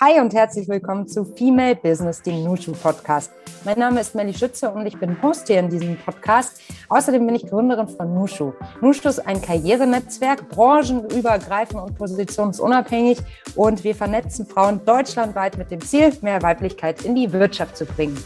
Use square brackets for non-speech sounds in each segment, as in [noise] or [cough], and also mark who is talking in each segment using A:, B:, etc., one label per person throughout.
A: Hi und herzlich willkommen zu Female Business, dem Nushu Podcast. Mein Name ist Melly Schütze und ich bin Host hier in diesem Podcast. Außerdem bin ich Gründerin von Nushu. Nushu ist ein Karrierenetzwerk, branchenübergreifend und positionsunabhängig und wir vernetzen Frauen deutschlandweit mit dem Ziel, mehr Weiblichkeit in die Wirtschaft zu bringen.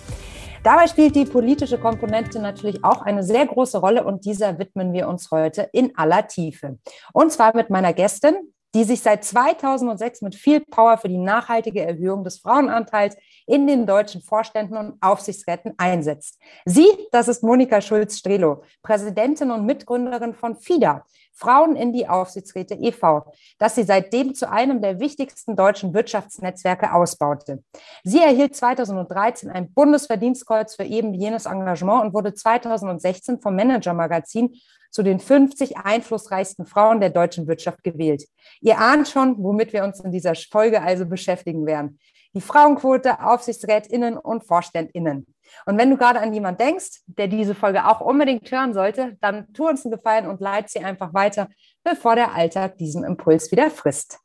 A: Dabei spielt die politische Komponente natürlich auch eine sehr große Rolle und dieser widmen wir uns heute in aller Tiefe. Und zwar mit meiner Gästin, die sich seit 2006 mit viel Power für die nachhaltige Erhöhung des Frauenanteils in den deutschen Vorständen und Aufsichtsräten einsetzt. Sie, das ist Monika Schulz-Strelo, Präsidentin und Mitgründerin von FIDA, Frauen in die Aufsichtsräte e.V., das sie seitdem zu einem der wichtigsten deutschen Wirtschaftsnetzwerke ausbaute. Sie erhielt 2013 ein Bundesverdienstkreuz für eben jenes Engagement und wurde 2016 vom Manager-Magazin zu den 50 einflussreichsten Frauen der deutschen Wirtschaft gewählt. Ihr ahnt schon, womit wir uns in dieser Folge also beschäftigen werden. Die Frauenquote, Aufsichtsrätinnen und Vorständinnen. Und wenn du gerade an jemanden denkst, der diese Folge auch unbedingt hören sollte, dann tu uns einen Gefallen und leite sie einfach weiter, bevor der Alltag diesen Impuls wieder frisst.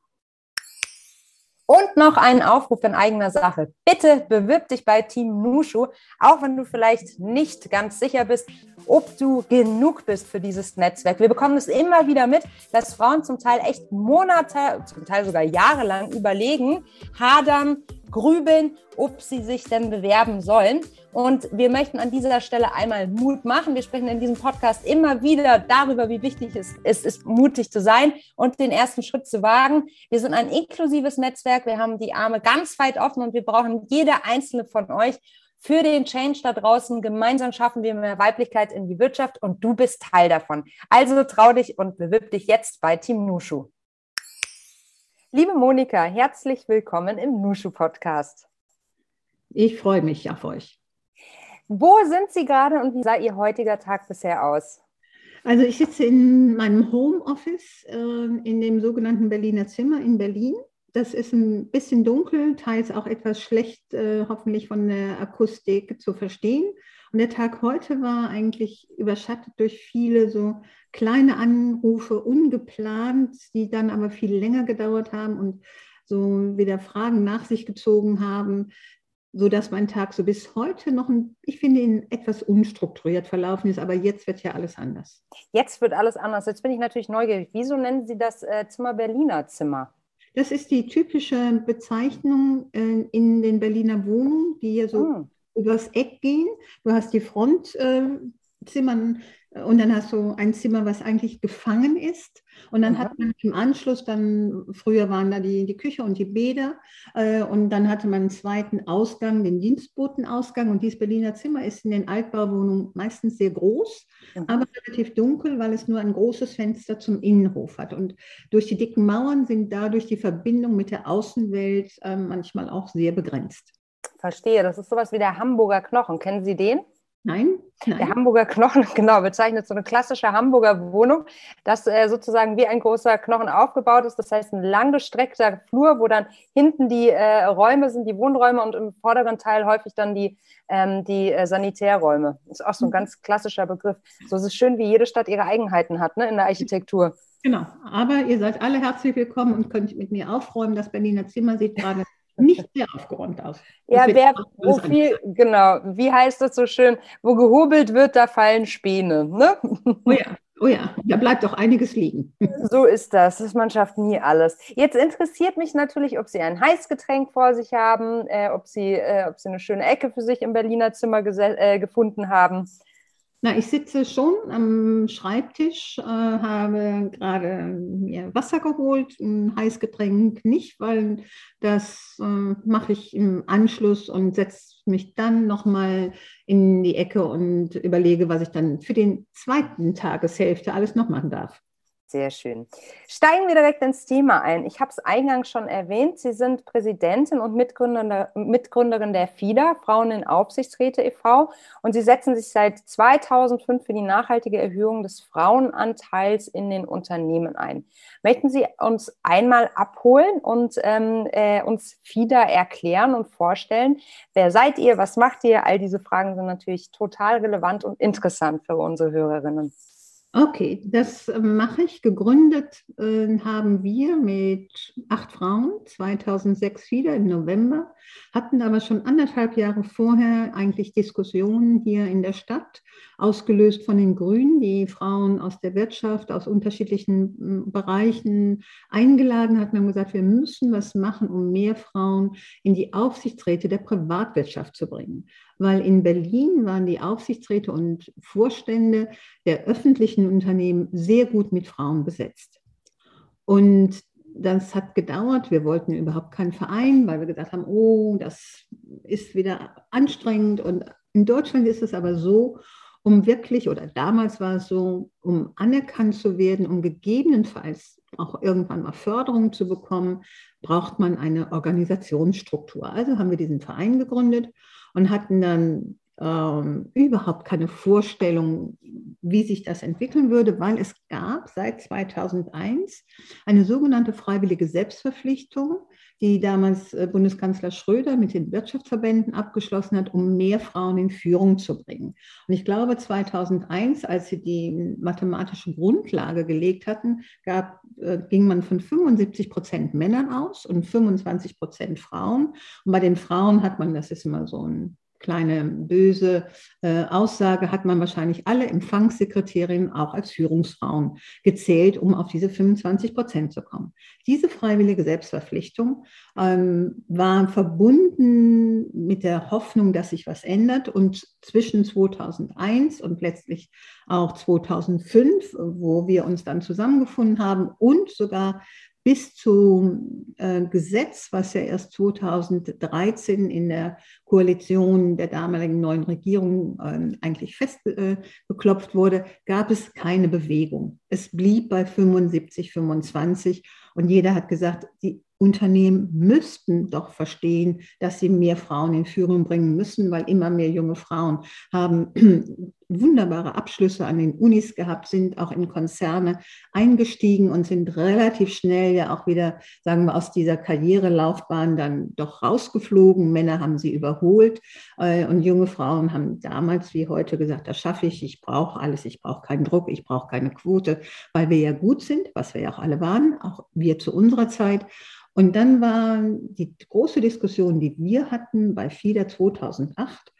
A: Und noch einen Aufruf in eigener Sache. Bitte bewirb dich bei Team Nushu, auch wenn du vielleicht nicht ganz sicher bist, ob du genug bist für dieses Netzwerk. Wir bekommen es immer wieder mit, dass Frauen zum Teil echt Monate, zum Teil sogar jahrelang überlegen, hadern, grübeln, ob sie sich denn bewerben sollen. Und wir möchten an dieser Stelle einmal Mut machen. Wir sprechen in diesem Podcast immer wieder darüber, wie wichtig es ist, mutig zu sein und den ersten Schritt zu wagen. Wir sind ein inklusives Netzwerk. Wir haben die Arme ganz weit offen und wir brauchen jede einzelne von euch für den Change da draußen. Gemeinsam schaffen wir mehr Weiblichkeit in die Wirtschaft und du bist Teil davon. Also trau dich und bewirb dich jetzt bei Team Nushu. Liebe Monika, herzlich willkommen im Nushu Podcast.
B: Ich freue mich auf euch.
A: Wo sind Sie gerade und wie sah Ihr heutiger Tag bisher aus?
B: Also ich sitze in meinem Homeoffice äh, in dem sogenannten Berliner Zimmer in Berlin. Das ist ein bisschen dunkel, teils auch etwas schlecht, äh, hoffentlich von der Akustik zu verstehen. Und der Tag heute war eigentlich überschattet durch viele so kleine Anrufe, ungeplant, die dann aber viel länger gedauert haben und so wieder Fragen nach sich gezogen haben, so dass mein Tag so bis heute noch, ein, ich finde, ihn etwas unstrukturiert verlaufen ist. Aber jetzt wird ja alles anders.
A: Jetzt wird alles anders. Jetzt bin ich natürlich neugierig. Wieso nennen Sie das äh, Zimmer Berliner Zimmer?
B: Das ist die typische Bezeichnung äh, in den Berliner Wohnungen, die hier so oh. übers Eck gehen. Du hast die Frontzimmer, äh, und dann hast du ein Zimmer, was eigentlich gefangen ist. Und dann mhm. hat man im Anschluss dann, früher waren da die, die Küche und die Bäder. Äh, und dann hatte man einen zweiten Ausgang, den Dienstbotenausgang. Und dieses Berliner Zimmer ist in den Altbauwohnungen meistens sehr groß, mhm. aber relativ dunkel, weil es nur ein großes Fenster zum Innenhof hat. Und durch die dicken Mauern sind dadurch die Verbindungen mit der Außenwelt äh, manchmal auch sehr begrenzt.
A: Verstehe, das ist sowas wie der Hamburger Knochen. Kennen Sie den?
B: Nein, nein.
A: Der Hamburger Knochen, [laughs] genau, bezeichnet so eine klassische Hamburger Wohnung, das äh, sozusagen wie ein großer Knochen aufgebaut ist. Das heißt, ein langgestreckter Flur, wo dann hinten die äh, Räume sind, die Wohnräume und im vorderen Teil häufig dann die, ähm, die äh, Sanitärräume. Ist auch so ein mhm. ganz klassischer Begriff. So ist es schön, wie jede Stadt ihre Eigenheiten hat ne, in der Architektur.
B: Genau, aber ihr seid alle herzlich willkommen und könnt mit mir aufräumen. Das Berliner Zimmer sieht gerade nicht sehr aufgeräumt aus. [laughs]
A: ja, wer, wo viel, genau, wie heißt das so schön, wo gehobelt wird, da fallen Späne. Ne?
B: Oh ja, oh ja, da bleibt doch einiges liegen. [laughs]
A: So ist das, das man schafft nie alles. Jetzt interessiert mich natürlich, ob Sie ein Heißgetränk vor sich haben, äh, ob, Sie, äh, ob Sie eine schöne Ecke für sich im Berliner Zimmer äh, gefunden haben.
B: Na, ich sitze schon am Schreibtisch, äh, habe gerade mir Wasser geholt, ein Heißgetränk nicht, weil das äh, mache ich im Anschluss und setze mich dann nochmal in die Ecke und überlege, was ich dann für den zweiten Tageshälfte alles noch machen darf.
A: Sehr schön. Steigen wir direkt ins Thema ein. Ich habe es eingangs schon erwähnt. Sie sind Präsidentin und Mitgründerin der FIDA, Frauen in Aufsichtsräte e.V. Und Sie setzen sich seit 2005 für die nachhaltige Erhöhung des Frauenanteils in den Unternehmen ein. Möchten Sie uns einmal abholen und ähm, äh, uns FIDA erklären und vorstellen? Wer seid ihr? Was macht ihr? All diese Fragen sind natürlich total relevant und interessant für unsere Hörerinnen.
B: Okay, das äh, mache ich. Gegründet äh, haben wir mit acht Frauen 2006 wieder im November, hatten aber schon anderthalb Jahre vorher eigentlich Diskussionen hier in der Stadt, ausgelöst von den Grünen, die Frauen aus der Wirtschaft, aus unterschiedlichen Bereichen eingeladen hatten und gesagt, wir müssen was machen, um mehr Frauen in die Aufsichtsräte der Privatwirtschaft zu bringen weil in Berlin waren die Aufsichtsräte und Vorstände der öffentlichen Unternehmen sehr gut mit Frauen besetzt. Und das hat gedauert. Wir wollten überhaupt keinen Verein, weil wir gesagt haben, oh, das ist wieder anstrengend. Und in Deutschland ist es aber so, um wirklich, oder damals war es so, um anerkannt zu werden, um gegebenenfalls auch irgendwann mal Förderung zu bekommen, braucht man eine Organisationsstruktur. Also haben wir diesen Verein gegründet und hatten dann ähm, überhaupt keine Vorstellung, wie sich das entwickeln würde, weil es gab seit 2001 eine sogenannte freiwillige Selbstverpflichtung, die damals äh, Bundeskanzler Schröder mit den Wirtschaftsverbänden abgeschlossen hat, um mehr Frauen in Führung zu bringen. Und ich glaube, 2001, als sie die mathematische Grundlage gelegt hatten, gab, äh, ging man von 75 Prozent Männern aus und 25 Prozent Frauen. Und bei den Frauen hat man, das ist immer so ein kleine böse äh, Aussage, hat man wahrscheinlich alle Empfangssekretärinnen auch als Führungsfrauen gezählt, um auf diese 25 Prozent zu kommen. Diese freiwillige Selbstverpflichtung ähm, war verbunden mit der Hoffnung, dass sich was ändert. Und zwischen 2001 und letztlich auch 2005, wo wir uns dann zusammengefunden haben und sogar bis zum äh, Gesetz, was ja erst 2013 in der Koalition der damaligen neuen Regierung äh, eigentlich festgeklopft äh, wurde, gab es keine Bewegung. Es blieb bei 75, 25 und jeder hat gesagt, die Unternehmen müssten doch verstehen, dass sie mehr Frauen in Führung bringen müssen, weil immer mehr junge Frauen haben wunderbare Abschlüsse an den Unis gehabt, sind auch in Konzerne eingestiegen und sind relativ schnell ja auch wieder, sagen wir, aus dieser Karrierelaufbahn dann doch rausgeflogen. Männer haben sie überholt äh, und junge Frauen haben damals wie heute gesagt, das schaffe ich, ich brauche alles, ich brauche keinen Druck, ich brauche keine Quote, weil wir ja gut sind, was wir ja auch alle waren, auch wir zu unserer Zeit. Und dann war die große Diskussion, die wir hatten bei FIDA 2008.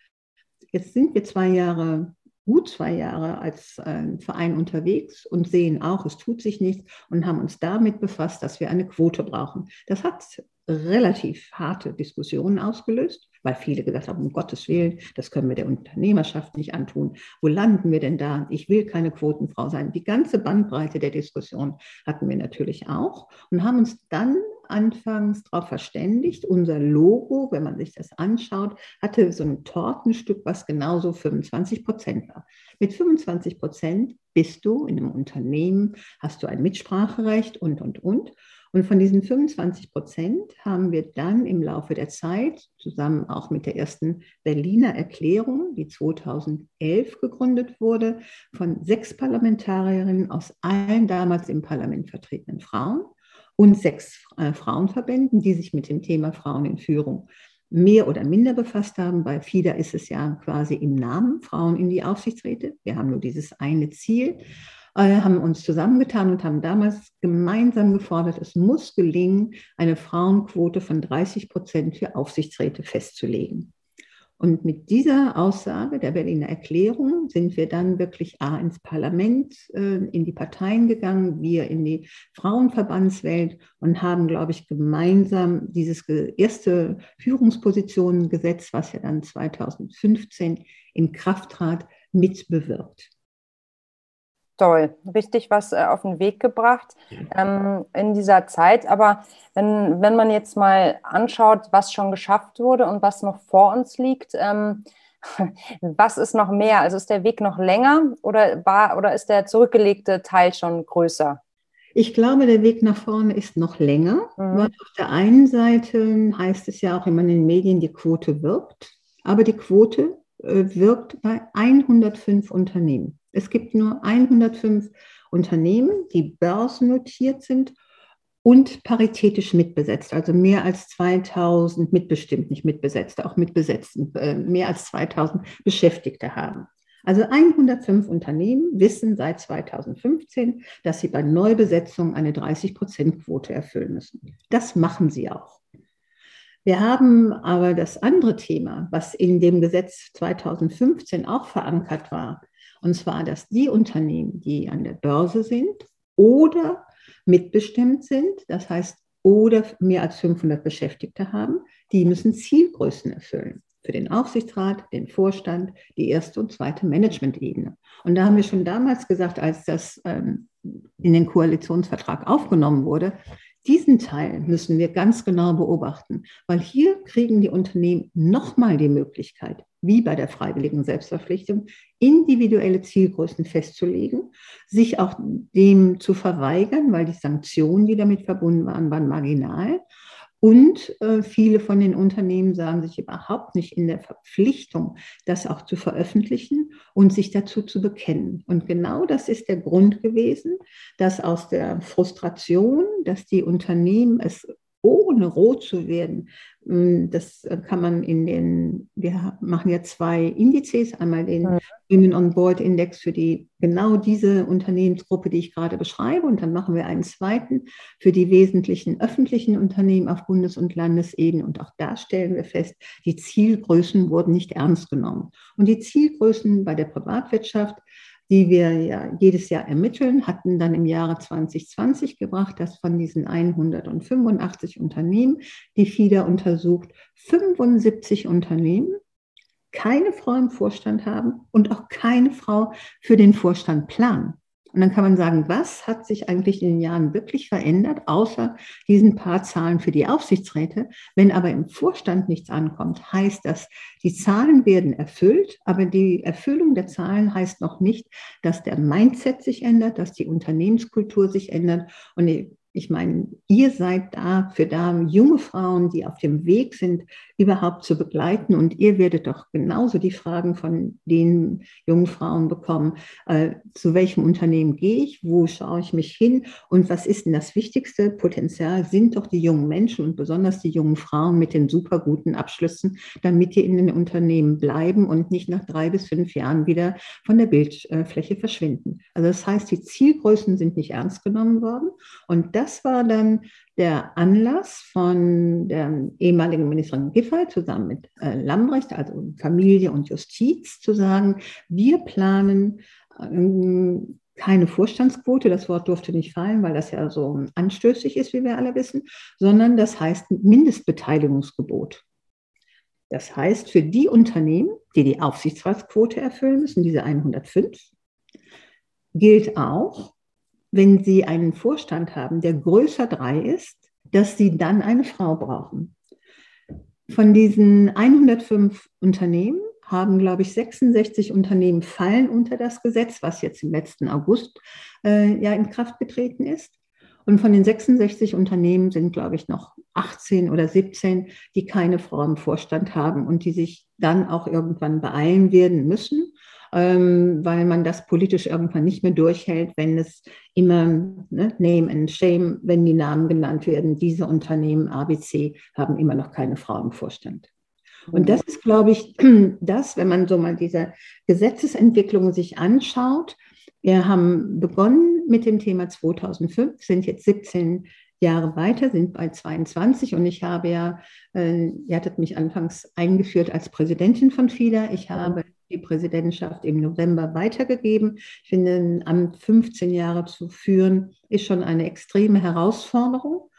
B: Jetzt sind wir zwei Jahre, gut zwei Jahre als äh, Verein unterwegs und sehen auch, es tut sich nichts und haben uns damit befasst, dass wir eine Quote brauchen. Das hat relativ harte Diskussionen ausgelöst, weil viele gesagt haben, um Gottes Willen, das können wir der Unternehmerschaft nicht antun. Wo landen wir denn da? Ich will keine Quotenfrau sein. Die ganze Bandbreite der Diskussion hatten wir natürlich auch und haben uns dann anfangs darauf verständigt. Unser Logo, wenn man sich das anschaut, hatte so ein Tortenstück, was genauso 25 Prozent war. Mit 25 Prozent bist du in einem Unternehmen, hast du ein Mitspracherecht und, und, und. Und von diesen 25 Prozent haben wir dann im Laufe der Zeit, zusammen auch mit der ersten Berliner Erklärung, die 2011 gegründet wurde, von sechs Parlamentarierinnen aus allen damals im Parlament vertretenen Frauen, und sechs äh, Frauenverbänden, die sich mit dem Thema Frauen in Führung mehr oder minder befasst haben. Bei FIDA ist es ja quasi im Namen Frauen in die Aufsichtsräte. Wir haben nur dieses eine Ziel, haben uns zusammengetan und haben damals gemeinsam gefordert, es muss gelingen, eine Frauenquote von 30 Prozent für Aufsichtsräte festzulegen. Und mit dieser Aussage der Berliner Erklärung sind wir dann wirklich A ins Parlament, äh, in die Parteien gegangen, wir in die Frauenverbandswelt und haben, glaube ich, gemeinsam dieses erste Führungspositionengesetz, was ja dann 2015 in Kraft trat, mitbewirkt
A: toll, richtig was äh, auf den Weg gebracht ähm, in dieser Zeit. Aber wenn, wenn man jetzt mal anschaut, was schon geschafft wurde und was noch vor uns liegt, ähm, [laughs] was ist noch mehr? Also ist der Weg noch länger oder, war, oder ist der zurückgelegte Teil schon größer?
B: Ich glaube, der Weg nach vorne ist noch länger, mhm. weil auf der einen Seite heißt es ja auch immer in den Medien, die Quote wirkt, aber die Quote äh, wirkt bei 105 Unternehmen. Es gibt nur 105 Unternehmen, die börsennotiert sind und paritätisch mitbesetzt, also mehr als 2000 mitbestimmt, nicht mitbesetzt, auch mitbesetzten, äh, mehr als 2000 Beschäftigte haben. Also 105 Unternehmen wissen seit 2015, dass sie bei Neubesetzung eine 30-Prozent-Quote erfüllen müssen. Das machen sie auch. Wir haben aber das andere Thema, was in dem Gesetz 2015 auch verankert war, und zwar, dass die Unternehmen, die an der Börse sind oder mitbestimmt sind, das heißt, oder mehr als 500 Beschäftigte haben, die müssen Zielgrößen erfüllen für den Aufsichtsrat, den Vorstand, die erste und zweite Management-Ebene. Und da haben wir schon damals gesagt, als das ähm, in den Koalitionsvertrag aufgenommen wurde, diesen Teil müssen wir ganz genau beobachten, weil hier kriegen die Unternehmen nochmal die Möglichkeit, wie bei der freiwilligen Selbstverpflichtung, individuelle Zielgrößen festzulegen, sich auch dem zu verweigern, weil die Sanktionen, die damit verbunden waren, waren marginal und äh, viele von den Unternehmen sagen sich überhaupt nicht in der Verpflichtung, das auch zu veröffentlichen und sich dazu zu bekennen. Und genau das ist der Grund gewesen, dass aus der Frustration, dass die Unternehmen es ohne rot zu werden. Mm, das äh, kann man in den, wir machen ja zwei Indizes, einmal den ja. Women on Board Index für die genau diese Unternehmensgruppe, die ich gerade beschreibe, und dann machen wir einen zweiten für die wesentlichen öffentlichen Unternehmen auf Bundes- und Landesebene. Und auch da stellen wir fest, die Zielgrößen wurden nicht ernst genommen. Und die Zielgrößen bei der Privatwirtschaft die wir ja jedes Jahr ermitteln, hatten dann im Jahre 2020 gebracht, dass von diesen 185 Unternehmen, die FIDA untersucht, 75 Unternehmen keine Frau im Vorstand haben und auch keine Frau für den Vorstand planen. Und dann kann man sagen, was hat sich eigentlich in den Jahren wirklich verändert, außer diesen paar Zahlen für die Aufsichtsräte? Wenn aber im Vorstand nichts ankommt, heißt das, die Zahlen werden erfüllt, aber die Erfüllung der Zahlen heißt noch nicht, dass der Mindset sich ändert, dass die Unternehmenskultur sich ändert. Und ich meine, ihr seid da für da, junge Frauen, die auf dem Weg sind, überhaupt zu begleiten. Und ihr werdet doch genauso die Fragen von den jungen Frauen bekommen. Äh, zu welchem Unternehmen gehe ich? Wo schaue ich mich hin? Und was ist denn das wichtigste Potenzial? Sind doch die jungen Menschen und besonders die jungen Frauen mit den super guten Abschlüssen, damit die in den Unternehmen bleiben und nicht nach drei bis fünf Jahren wieder von der Bildfläche verschwinden. Also das heißt, die Zielgrößen sind nicht ernst genommen worden. Und das das war dann der Anlass von der ehemaligen Ministerin Giffey zusammen mit äh, Lambrecht, also Familie und Justiz, zu sagen, wir planen ähm, keine Vorstandsquote, das Wort durfte nicht fallen, weil das ja so anstößig ist, wie wir alle wissen, sondern das heißt Mindestbeteiligungsgebot. Das heißt, für die Unternehmen, die die Aufsichtsratsquote erfüllen müssen, diese 105, gilt auch, wenn Sie einen Vorstand haben, der größer drei ist, dass Sie dann eine Frau brauchen. Von diesen 105 Unternehmen haben, glaube ich, 66 Unternehmen fallen unter das Gesetz, was jetzt im letzten August äh, ja in Kraft getreten ist. Und von den 66 Unternehmen sind, glaube ich, noch 18 oder 17, die keine Frau im Vorstand haben und die sich dann auch irgendwann beeilen werden müssen ähm, weil man das politisch irgendwann nicht mehr durchhält, wenn es immer ne, Name and Shame, wenn die Namen genannt werden, diese Unternehmen ABC haben immer noch keine Frau im Vorstand. Und das ist, glaube ich, [clears throat] das, wenn man so mal diese Gesetzesentwicklung sich anschaut. Wir haben begonnen mit dem Thema 2005, sind jetzt 17 Jahre weiter, sind bei 22 und ich habe ja, äh, ihr hattet mich anfangs eingeführt als Präsidentin von FIDA. Ich habe die Präsidentschaft im November weitergegeben. Ich finde, ein Amt 15 Jahre zu führen, ist schon eine extreme Herausforderung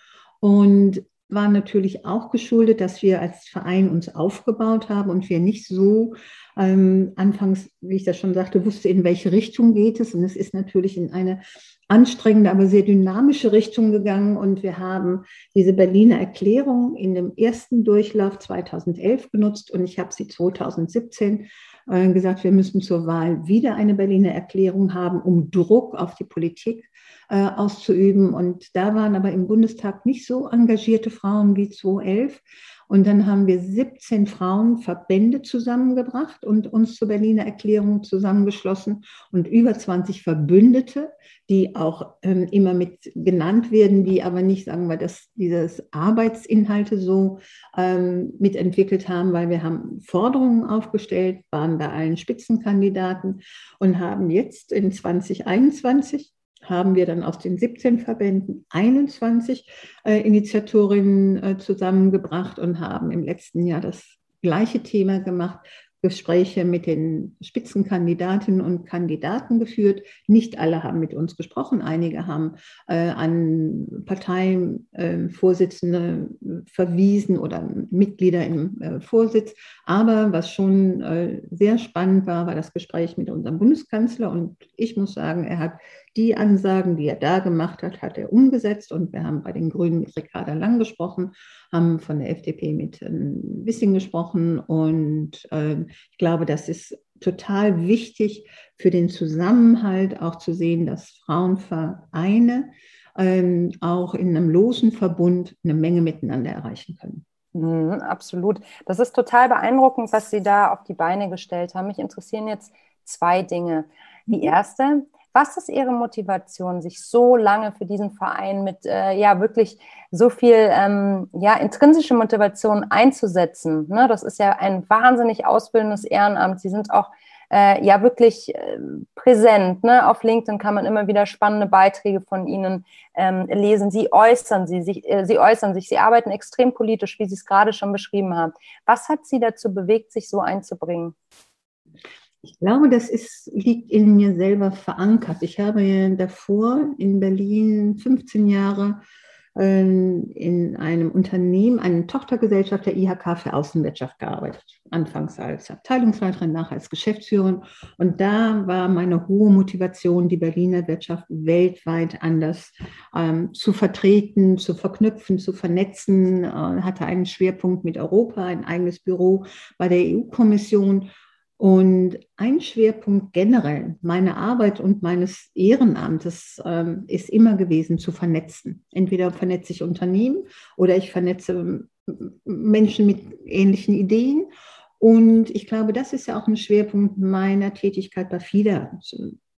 B: und war natürlich auch geschuldet, dass wir als Verein uns aufgebaut haben und wir nicht so ähm, anfangs, wie ich das schon sagte, wusste, in welche Richtung geht es. Und es ist natürlich in eine anstrengende, aber sehr dynamische Richtung gegangen. Und wir haben diese Berliner Erklärung in dem ersten Durchlauf 2011 genutzt und ich habe sie 2017 gesagt, wir müssen zur Wahl wieder eine Berliner Erklärung haben, um Druck auf die Politik äh, auszuüben. Und da waren aber im Bundestag nicht so engagierte Frauen wie 2011. Und dann haben wir 17 Frauenverbände zusammengebracht und uns zur Berliner Erklärung zusammengeschlossen und über 20 Verbündete, die auch ähm, immer mit genannt werden, die aber nicht, sagen wir, dass dieses Arbeitsinhalte so ähm, mitentwickelt haben, weil wir haben Forderungen aufgestellt, waren bei allen Spitzenkandidaten und haben jetzt in 2021 haben wir dann aus den 17 Verbänden 21 äh, Initiatorinnen äh, zusammengebracht und haben im letzten Jahr das gleiche Thema gemacht, Gespräche mit den Spitzenkandidatinnen und Kandidaten geführt. Nicht alle haben mit uns gesprochen. Einige haben äh, an Parteivorsitzende äh, verwiesen oder Mitglieder im äh, Vorsitz. Aber was schon äh, sehr spannend war, war das Gespräch mit unserem Bundeskanzler. Und ich muss sagen, er hat die Ansagen, die er da gemacht hat, hat er umgesetzt. Und wir haben bei den Grünen mit Ricarda Lang gesprochen, haben von der FDP mit ein ähm, bisschen gesprochen. Und äh, ich glaube, das ist total wichtig für den Zusammenhalt, auch zu sehen, dass Frauenvereine ähm, auch in einem losen Verbund eine Menge miteinander erreichen können.
A: Mhm, absolut. Das ist total beeindruckend, was Sie da auf die Beine gestellt haben. Mich interessieren jetzt zwei Dinge. Die mhm. erste, was ist Ihre Motivation, sich so lange für diesen Verein mit äh, ja wirklich so viel ähm, ja, intrinsische Motivation einzusetzen? Ne? Das ist ja ein wahnsinnig ausbildendes Ehrenamt. Sie sind auch äh, ja wirklich äh, präsent. Ne? Auf LinkedIn kann man immer wieder spannende Beiträge von Ihnen ähm, lesen. Sie äußern sie, sich, äh, sie äußern sich, Sie arbeiten extrem politisch, wie Sie es gerade schon beschrieben haben. Was hat Sie dazu bewegt, sich so einzubringen?
B: Ich glaube, das ist, liegt in mir selber verankert. Ich habe davor in Berlin 15 Jahre ähm, in einem Unternehmen, einer Tochtergesellschaft der IHK für Außenwirtschaft gearbeitet. Anfangs als Abteilungsleiterin, nachher als Geschäftsführerin. Und da war meine hohe Motivation, die Berliner Wirtschaft weltweit anders ähm, zu vertreten, zu verknüpfen, zu vernetzen. Äh, hatte einen Schwerpunkt mit Europa, ein eigenes Büro bei der EU-Kommission und ein Schwerpunkt generell meiner Arbeit und meines Ehrenamtes ähm, ist immer gewesen, zu vernetzen. Entweder vernetze ich Unternehmen oder ich vernetze Menschen mit ähnlichen Ideen. Und ich glaube, das ist ja auch ein Schwerpunkt meiner Tätigkeit bei FIDA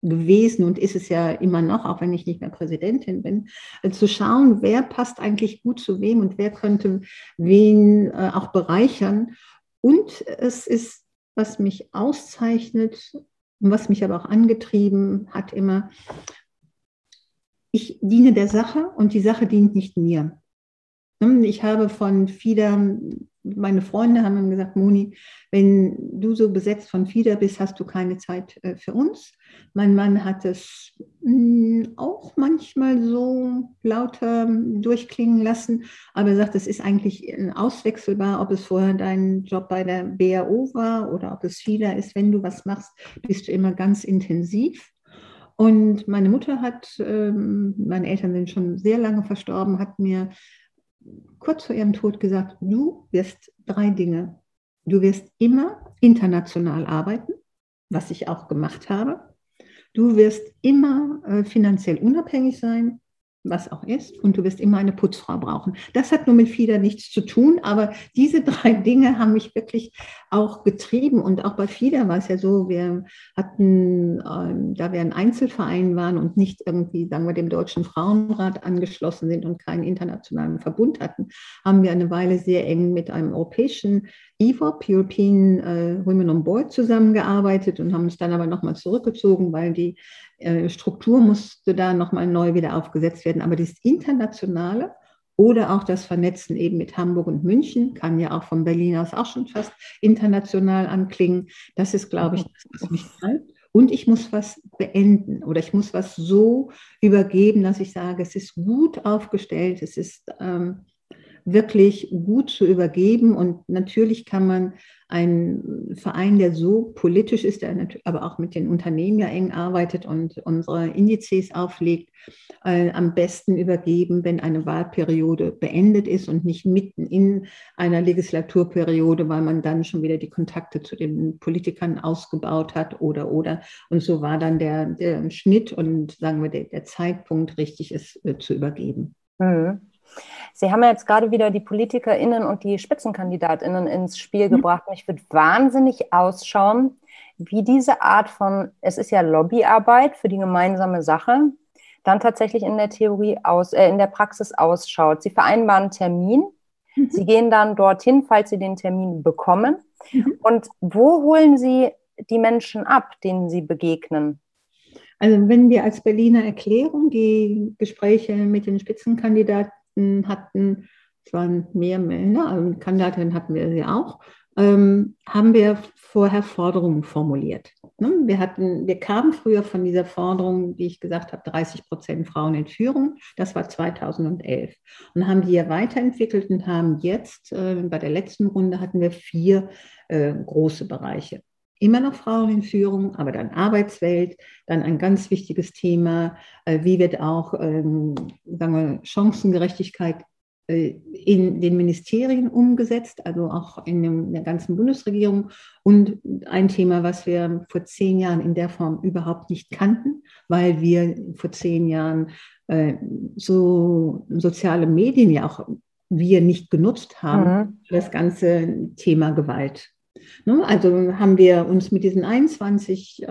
B: gewesen und ist es ja immer noch, auch wenn ich nicht mehr Präsidentin bin, äh, zu schauen, wer passt eigentlich gut zu wem und wer könnte wen äh, auch bereichern. Und es ist was mich auszeichnet und was mich aber auch angetrieben hat immer, ich diene der Sache und die Sache dient nicht mir. Ich habe von FIDA meine Freunde haben ihm gesagt, Moni, wenn du so besetzt von FIDA bist, hast du keine Zeit äh, für uns. Mein Mann hat es hm, auch manchmal so lauter durchklingen lassen, aber er sagt, es ist eigentlich auswechselbar, ob es vorher dein Job bei der BAO war oder ob es FIDA ist. Wenn du was machst, bist du immer ganz intensiv. Und meine Mutter hat, ähm, meine Eltern sind schon sehr lange verstorben, hat mir kurz vor ihrem Tod gesagt, du wirst drei Dinge. Du wirst immer international arbeiten, was ich auch gemacht habe. Du wirst immer äh, finanziell unabhängig sein was auch ist, und du wirst immer eine Putzfrau brauchen. Das hat nur mit FIDA nichts zu tun, aber diese [laughs] drei Dinge haben mich wirklich auch getrieben. Und auch bei FIDA war es ja so, wir hatten, äh, da wir ein Einzelverein waren und nicht irgendwie, sagen wir, dem Deutschen Frauenrat angeschlossen sind und keinen internationalen Verbund hatten, haben wir eine Weile sehr eng mit einem europäischen EVOP, European äh, Women on Board, zusammengearbeitet und haben uns dann aber nochmal zurückgezogen, weil die Struktur musste da nochmal neu wieder aufgesetzt werden. Aber das Internationale oder auch das Vernetzen eben mit Hamburg und München kann ja auch von Berlin aus auch schon fast international anklingen. Das ist, glaube ich, das, was mich treibt. Und ich muss was beenden oder ich muss was so übergeben, dass ich sage, es ist gut aufgestellt, es ist ähm, wirklich gut zu übergeben. Und natürlich kann man einen Verein, der so politisch ist, der aber auch mit den Unternehmen ja eng arbeitet und unsere Indizes auflegt, äh, am besten übergeben, wenn eine Wahlperiode beendet ist und nicht mitten in einer Legislaturperiode, weil man dann schon wieder die Kontakte zu den Politikern ausgebaut hat oder oder. Und so war dann der, der Schnitt und sagen wir der, der Zeitpunkt richtig, es äh, zu übergeben. Mhm.
A: Sie haben ja jetzt gerade wieder die PolitikerInnen und die SpitzenkandidatInnen ins Spiel mhm. gebracht. Mich würde wahnsinnig ausschauen, wie diese Art von, es ist ja Lobbyarbeit für die gemeinsame Sache, dann tatsächlich in der Theorie aus, äh, in der Praxis ausschaut. Sie vereinbaren einen Termin, mhm. Sie gehen dann dorthin, falls Sie den Termin bekommen. Mhm. Und wo holen Sie die Menschen ab, denen Sie begegnen?
B: Also wenn wir als Berliner Erklärung die Gespräche mit den Spitzenkandidaten hatten, es mehr Männer, also Kandidatinnen hatten wir sie auch, ähm, haben wir vorher Forderungen formuliert. Ne? Wir, hatten, wir kamen früher von dieser Forderung, wie ich gesagt habe, 30 Prozent Frauen in Führung. Das war 2011. Und haben die ja weiterentwickelt und haben jetzt, äh, bei der letzten Runde hatten wir vier äh, große Bereiche. Immer noch Frauen in Führung, aber dann Arbeitswelt, dann ein ganz wichtiges Thema, äh, wie wird auch ähm, sagen wir, Chancengerechtigkeit äh, in den Ministerien umgesetzt, also auch in, der ganzen Bundesregierung. Und ein Thema, was wir vor zehn Jahren in der Form überhaupt nicht kannten, weil wir vor zehn Jahren äh, so soziale Medien ja auch wir nicht genutzt haben, mhm. das ganze Thema Gewalt. Ne? Also haben wir uns mit diesen 21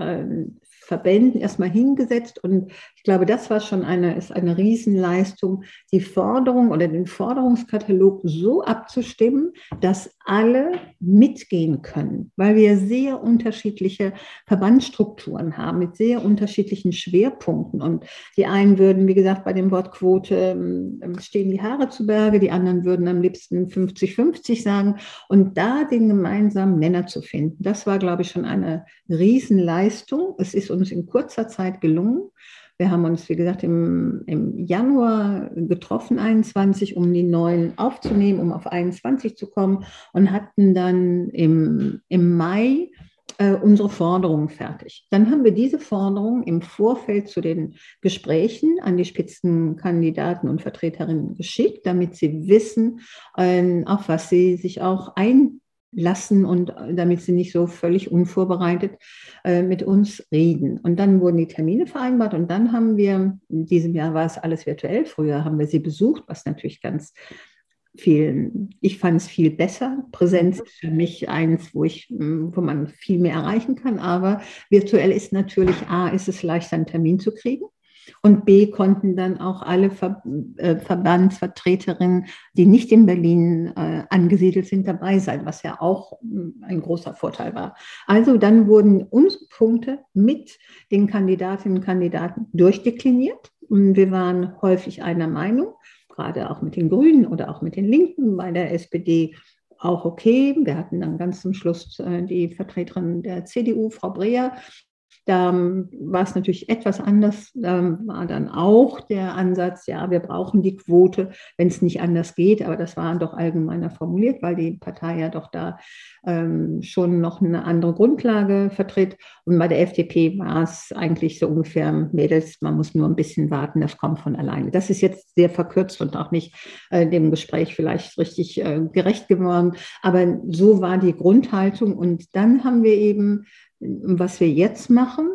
B: Verbänden erstmal hingesetzt. Und ich glaube, das war schon eine, ist eine Riesenleistung, die Forderung oder den Forderungskatalog so abzustimmen, dass alle mitgehen können, weil wir sehr unterschiedliche Verbandsstrukturen haben mit sehr unterschiedlichen Schwerpunkten. Und die einen würden, wie gesagt, bei dem Wort Quote ähm, stehen die Haare zu Berge, die anderen würden am liebsten 50-50 sagen. Und da den gemeinsamen Nenner zu finden, das war, glaube ich, schon eine Riesenleistung. Es ist uns in kurzer Zeit gelungen. Wir haben uns, wie gesagt, im, im Januar getroffen, 21, um die neuen aufzunehmen, um auf 21 zu kommen und hatten dann im, im Mai äh, unsere Forderungen fertig. Dann haben wir diese Forderungen im Vorfeld zu den Gesprächen an die Spitzenkandidaten und Vertreterinnen geschickt, damit sie wissen, äh, auf was sie sich auch ein lassen und äh, damit sie nicht so völlig unvorbereitet äh, mit uns reden. Und dann wurden die Termine vereinbart und dann haben wir, in diesem Jahr war es alles virtuell, früher haben wir sie besucht, was natürlich ganz viel, ich fand es viel besser. Präsenz ist für mich eins, wo ich, hm, wo man viel mehr erreichen kann, aber virtuell ist natürlich, A, ist es leichter, einen Termin zu kriegen. Und B konnten dann auch alle Ver äh, Verbandsvertreterinnen, die nicht in Berlin äh, angesiedelt sind, dabei sein, was ja auch äh, ein großer Vorteil war. Also dann wurden unsere Punkte mit den Kandidatinnen und Kandidaten durchdekliniert. Und wir waren häufig einer Meinung, gerade auch mit den Grünen oder auch mit den Linken, bei der SPD auch okay. Wir hatten dann ganz zum Schluss äh, die Vertreterin der CDU, Frau Breer, da war es natürlich etwas anders. Da war dann auch der Ansatz, ja, wir brauchen die Quote, wenn es nicht anders geht. Aber das war doch allgemeiner formuliert, weil die Partei ja doch da ähm, schon noch eine andere Grundlage vertritt. Und bei der FDP war es eigentlich so ungefähr, Mädels, man muss nur ein bisschen warten, das kommt von alleine. Das ist jetzt sehr verkürzt und auch nicht äh, dem Gespräch vielleicht richtig äh, gerecht geworden. Aber so war die Grundhaltung. Und dann haben wir eben was wir jetzt machen.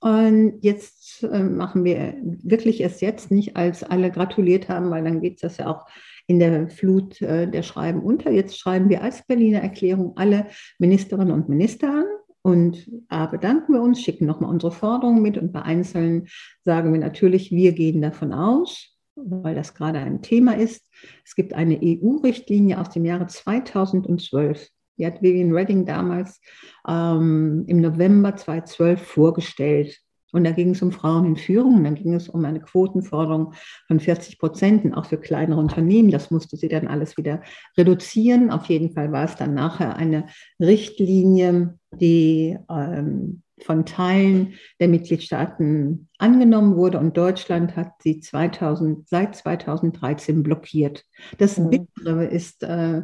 B: Und jetzt äh, machen wir wirklich erst jetzt, nicht als alle gratuliert haben, weil dann geht das ja auch in der Flut äh, der Schreiben unter. Jetzt schreiben wir als Berliner Erklärung alle Ministerinnen und Minister an. Und bedanken wir uns, schicken nochmal unsere Forderungen mit und bei Einzelnen sagen wir natürlich, wir gehen davon aus, weil das gerade ein Thema ist. Es gibt eine EU-Richtlinie aus dem Jahre 2012 die hat Vivian Redding damals ähm, im November 2012 vorgestellt. Und da ging es um Frauen in Führung dann ging es um eine Quotenforderung von 40 Prozent, auch für kleinere Unternehmen. Das musste sie dann alles wieder reduzieren. Auf jeden Fall war es dann nachher eine Richtlinie, die ähm, von Teilen der Mitgliedstaaten angenommen wurde und Deutschland hat sie 2000, seit 2013 blockiert. Das mhm. Bittere ist äh,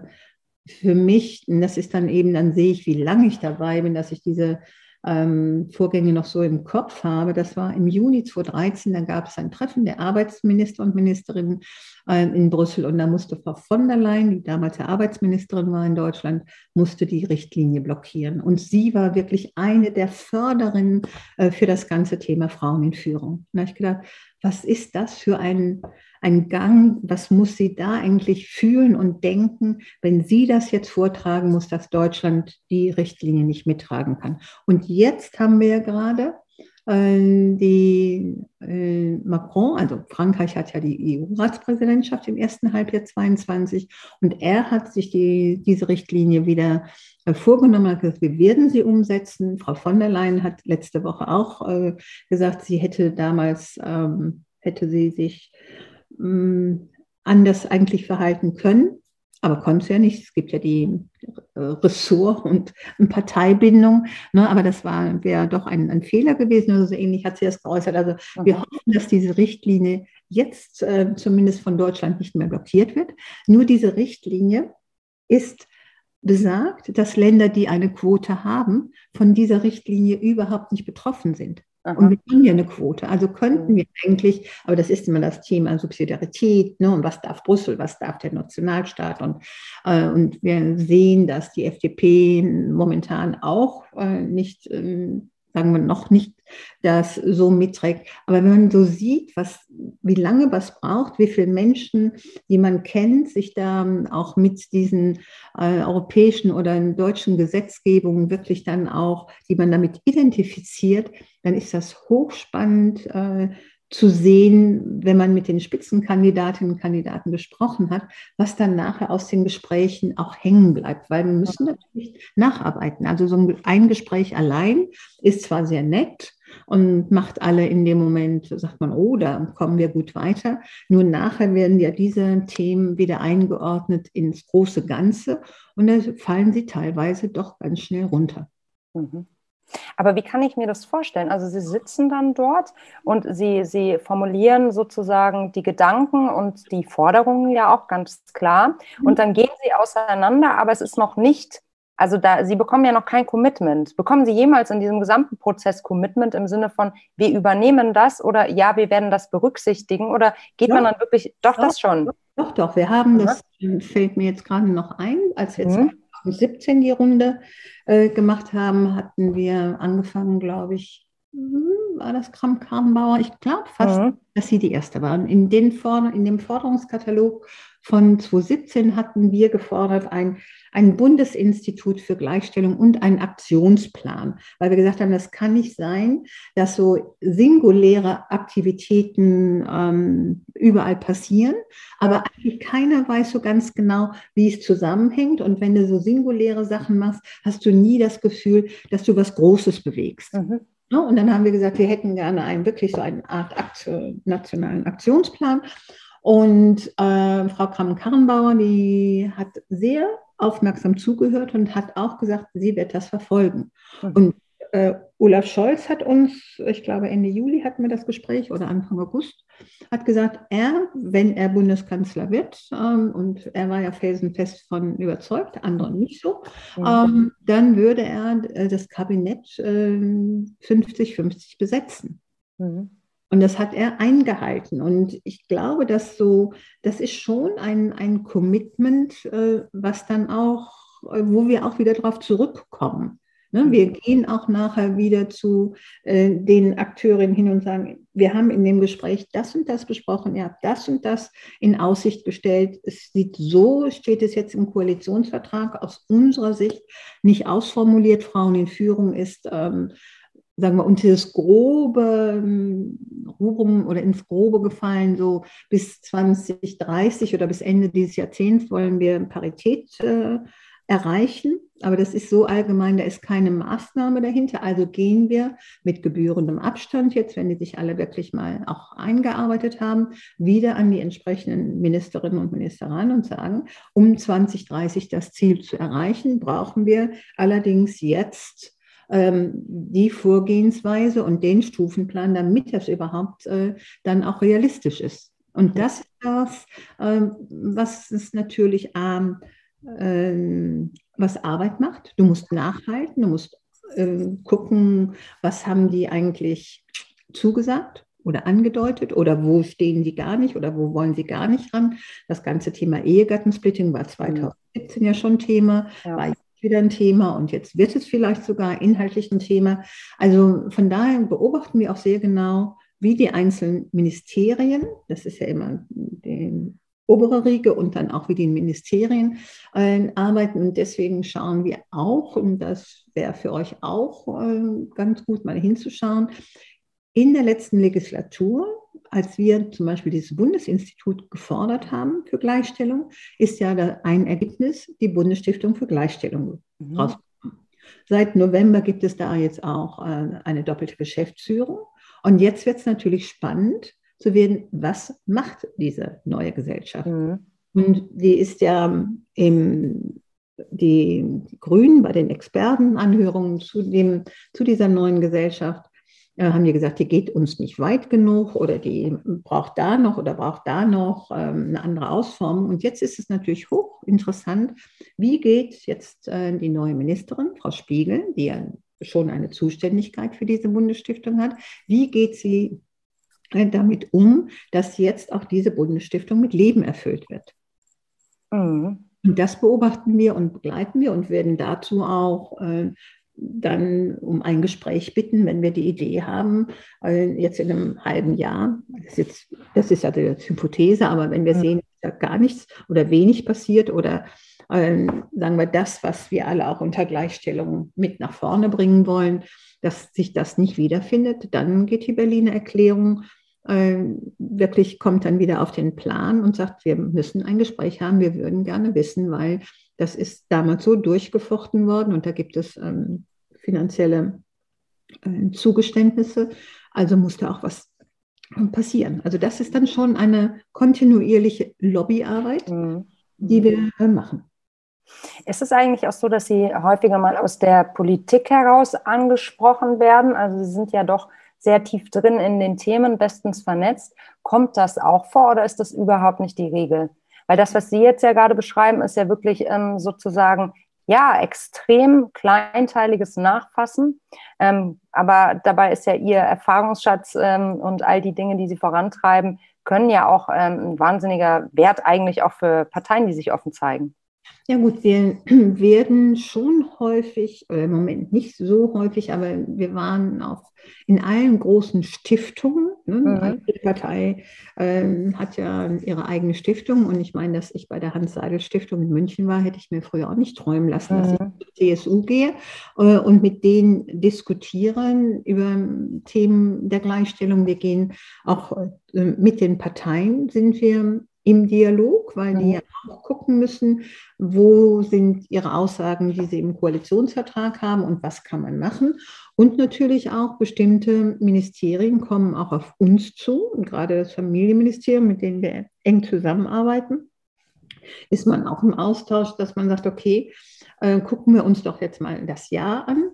B: für mich, und das ist dann eben, dann sehe ich, wie lange ich dabei bin, dass ich diese ähm, Vorgänge noch so im Kopf habe. Das war im Juni 2013, da gab es ein Treffen der Arbeitsminister und Ministerinnen äh, in Brüssel und da musste Frau von der Leyen, die damals Arbeitsministerin war in Deutschland, musste die Richtlinie blockieren. Und sie war wirklich eine der Förderinnen äh, für das ganze Thema Frauen in Führung. da habe ich gedacht, was ist das für ein, ein Gang, was muss sie da eigentlich fühlen und denken, wenn sie das jetzt vortragen muss, dass Deutschland die Richtlinie nicht mittragen kann. Und jetzt haben wir ja gerade äh, die äh, Macron, also Frankreich hat ja die EU-Ratspräsidentschaft im ersten Halbjahr 22 und er hat sich die, diese Richtlinie wieder äh, vorgenommen, hat gesagt, wir werden sie umsetzen. Frau von der Leyen hat letzte Woche auch gesagt, sie hätte damals, ähm, hätte sie sich ähm, anders eigentlich verhalten können, aber konnte es ja nicht. Es gibt ja die äh, Ressort und Parteibindung, ne, aber das wäre doch ein, ein, Fehler gewesen. Also so ähnlich hat sie das geäußert. Also wir mhm. hoffen, dass diese Richtlinie jetzt äh, zumindest von Deutschland nicht mehr blockiert wird. Nur diese Richtlinie ist besagt, dass Länder, die eine Quote haben, von dieser Richtlinie überhaupt nicht betroffen sind. Aha. Und wir haben ja eine Quote. Also könnten mhm. wir eigentlich, aber das ist immer das Thema Subsidiarität, ne, und was darf Brüssel, was darf der Nationalstaat. Und, äh, und wir sehen, dass die FDP momentan auch äh, nicht ähm, sagen wir noch nicht, das so mitträgt. Aber wenn man so sieht, was, wie lange was braucht, wie viele Menschen, die man kennt, sich da auch mit diesen äh, europäischen oder deutschen Gesetzgebungen wirklich dann auch, die man damit identifiziert, dann ist das hochspannend. Äh, zu sehen, wenn man mit den Spitzenkandidatinnen und Kandidaten gesprochen hat, was dann nachher aus den Gesprächen auch hängen bleibt, weil wir müssen natürlich nacharbeiten. Also so ein Gespräch allein ist zwar sehr nett und macht alle in dem Moment, sagt man, oh, da kommen wir gut weiter. Nur nachher werden ja diese Themen wieder eingeordnet ins große Ganze und da fallen sie teilweise doch ganz schnell runter.
A: Mhm. Aber wie kann ich mir das vorstellen? Also Sie sitzen dann dort und Sie, Sie formulieren sozusagen die Gedanken und die Forderungen ja auch ganz klar. Und mhm. dann gehen Sie auseinander, aber es ist noch nicht, also da, Sie bekommen ja noch kein Commitment. Bekommen Sie jemals in diesem gesamten Prozess Commitment im Sinne von, wir übernehmen das oder ja, wir werden das berücksichtigen? Oder geht ja. man dann wirklich, doch, doch, das schon?
B: Doch, doch, wir haben, das fällt mir jetzt gerade noch ein, als wir jetzt mhm. 2017 die Runde äh, gemacht haben, hatten wir angefangen, glaube ich, hm, war das Kram Karrenbauer? Ich glaube fast, mhm. dass sie die erste waren. In, den in dem Forderungskatalog von 2017 hatten wir gefordert, ein, ein Bundesinstitut für Gleichstellung und einen Aktionsplan, weil wir gesagt haben, das kann nicht sein, dass so singuläre Aktivitäten ähm, überall passieren, aber eigentlich keiner weiß so ganz genau, wie es zusammenhängt. Und wenn du so singuläre Sachen machst, hast du nie das Gefühl, dass du was Großes bewegst. Mhm. Und dann haben wir gesagt, wir hätten gerne einen wirklich so eine Art Akt, nationalen Aktionsplan. Und äh, Frau Kram-Karrenbauer, die hat sehr aufmerksam zugehört und hat auch gesagt, sie wird das verfolgen. Mhm. Und äh, Olaf Scholz hat uns, ich glaube Ende Juli hatten wir das Gespräch oder Anfang August, hat gesagt, er, wenn er Bundeskanzler wird, ähm, und er war ja felsenfest von überzeugt, andere nicht so, mhm. ähm, dann würde er äh, das Kabinett 50-50 äh, besetzen. Mhm. Und das hat er eingehalten. Und ich glaube, dass so, das ist schon ein, ein Commitment, äh, was dann auch, äh, wo wir auch wieder darauf zurückkommen. Ne? Wir gehen auch nachher wieder zu äh, den Akteurinnen hin und sagen, wir haben in dem Gespräch das und das besprochen, ihr habt das und das in Aussicht gestellt. Es sieht so, steht es jetzt im Koalitionsvertrag aus unserer Sicht nicht ausformuliert. Frauen in Führung ist ähm, sagen wir, unter das grobe Rubrum oder ins Grobe gefallen, so bis 2030 oder bis Ende dieses Jahrzehnts wollen wir Parität äh, erreichen. Aber das ist so allgemein, da ist keine Maßnahme dahinter. Also gehen wir mit gebührendem Abstand jetzt, wenn die sich alle wirklich mal auch eingearbeitet haben, wieder an die entsprechenden Ministerinnen und Minister ran und sagen, um 2030 das Ziel zu erreichen, brauchen wir allerdings jetzt ähm, die Vorgehensweise und den Stufenplan, damit das überhaupt äh, dann auch realistisch ist. Und das ist das, äh, was es natürlich ähm, äh, was Arbeit macht. Du musst nachhalten, du musst äh, gucken, was haben die eigentlich zugesagt oder angedeutet oder wo stehen die gar nicht oder wo wollen sie gar nicht ran. Das ganze Thema Ehegattensplitting war 2017 ja schon Thema, ja. war wieder ein Thema und jetzt wird es vielleicht sogar inhaltlich ein Thema. Also von daher beobachten wir auch sehr genau, wie die einzelnen Ministerien, das ist ja immer die obere Riege und dann auch wie die Ministerien äh, arbeiten. Und deswegen schauen wir auch, und das wäre für euch auch äh, ganz gut mal hinzuschauen, in der letzten Legislatur, als wir zum Beispiel dieses Bundesinstitut gefordert haben für Gleichstellung, ist ja ein Ergebnis die Bundesstiftung für Gleichstellung mhm. rausgekommen. Seit November gibt es da jetzt auch äh, eine doppelte Geschäftsführung. Und jetzt wird es natürlich spannend zu werden, was macht diese neue Gesellschaft? Mhm. Und die ist ja im die Grünen bei den Expertenanhörungen zu, dem, zu dieser neuen Gesellschaft haben die gesagt, die geht uns nicht weit genug oder die braucht da noch oder braucht da noch ähm, eine andere Ausformung. Und jetzt ist es natürlich hochinteressant, wie geht jetzt äh, die neue Ministerin, Frau Spiegel, die ja schon eine Zuständigkeit für diese Bundesstiftung hat, wie geht sie äh, damit um, dass jetzt auch diese Bundesstiftung mit Leben erfüllt wird? Mhm. Und das beobachten wir und begleiten wir und werden dazu auch äh, dann um ein Gespräch bitten, wenn wir die Idee haben, äh, jetzt in einem halben Jahr, das ist, jetzt, das ist ja die Hypothese, aber wenn wir mhm. sehen, dass da gar nichts oder wenig passiert oder äh, sagen wir das, was wir alle auch unter Gleichstellung mit nach vorne bringen wollen, dass sich das nicht wiederfindet, dann geht die Berliner Erklärung äh, wirklich, kommt dann wieder auf den Plan und sagt, wir müssen ein Gespräch haben, wir würden gerne wissen, weil das ist damals so durchgefochten worden und da gibt es ähm, finanzielle äh, Zugeständnisse. Also musste auch was passieren. Also das ist dann schon eine kontinuierliche Lobbyarbeit, mhm. die wir äh, machen.
A: Ist es eigentlich auch so, dass Sie häufiger mal aus der Politik heraus angesprochen werden? Also Sie sind ja doch sehr tief drin in den Themen, bestens vernetzt. Kommt das auch vor oder ist das überhaupt nicht die Regel? Weil das, was Sie jetzt ja gerade beschreiben, ist ja wirklich ähm, sozusagen ja, extrem kleinteiliges Nachfassen. Ähm, aber dabei ist ja Ihr Erfahrungsschatz ähm, und all die Dinge, die Sie vorantreiben, können ja auch ähm, ein wahnsinniger Wert eigentlich auch für Parteien, die sich offen zeigen.
B: Ja gut, wir [clears throat] werden schon häufig, oder im Moment nicht so häufig, aber wir waren auch in allen großen Stiftungen. Ne? Mhm. Die Partei äh, hat ja ihre eigene Stiftung und ich meine, dass ich bei der Hans-Seidel-Stiftung in München war, hätte ich mir früher auch nicht träumen lassen, mhm. dass ich mhm. zur CSU gehe äh, und mit denen diskutieren über Themen der Gleichstellung. Wir gehen auch äh, mit den Parteien, sind wir im Dialog, weil die ja auch gucken müssen, wo sind ihre Aussagen, die sie im Koalitionsvertrag haben und was kann man machen. Und natürlich auch bestimmte Ministerien kommen auch auf uns zu, und gerade das Familienministerium, mit dem wir eng zusammenarbeiten, ist man auch im Austausch, dass man sagt, okay, äh, gucken wir uns doch jetzt mal das Jahr an.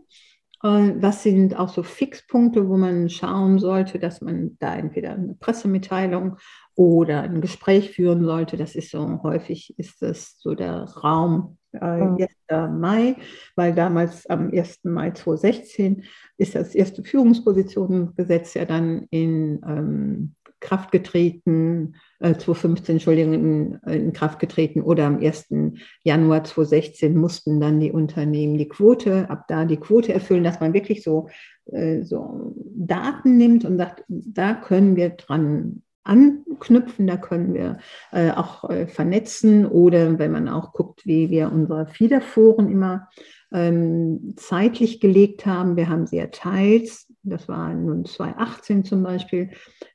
B: Äh, was sind auch so Fixpunkte, wo man schauen sollte, dass man da entweder eine Pressemitteilung oder ein Gespräch führen sollte. Das ist so häufig ist das so der Raum äh, 1. Mai, weil damals am 1. Mai 2016 ist das erste Führungspositionengesetz ja dann in ähm, Kraft getreten, äh, 2015, Entschuldigung, in, in, Kraft getreten oder am 1. Januar 2016 mussten dann die Unternehmen die Quote, ab da die Quote erfüllen, dass man wirklich so, äh, so Daten nimmt und sagt, da können wir dran anknüpfen, da können wir äh, auch äh, vernetzen oder wenn man auch guckt, wie wir unsere Fiederforen immer ähm, zeitlich gelegt haben. Wir haben sie ja teils, das war nun 2018 zum Beispiel,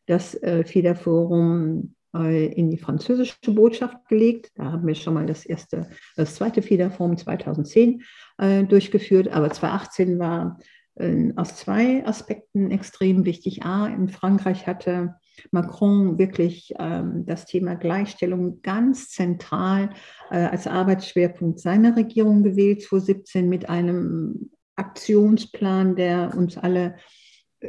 B: das äh, Fiederforum äh, in die französische Botschaft gelegt. Da haben wir schon mal das erste, das zweite Fiederforum 2010 äh, durchgeführt, aber 2018 war äh, aus zwei Aspekten extrem wichtig. A, in Frankreich hatte Macron wirklich ähm, das Thema Gleichstellung ganz zentral äh, als Arbeitsschwerpunkt seiner Regierung gewählt, 2017 mit einem Aktionsplan, der uns alle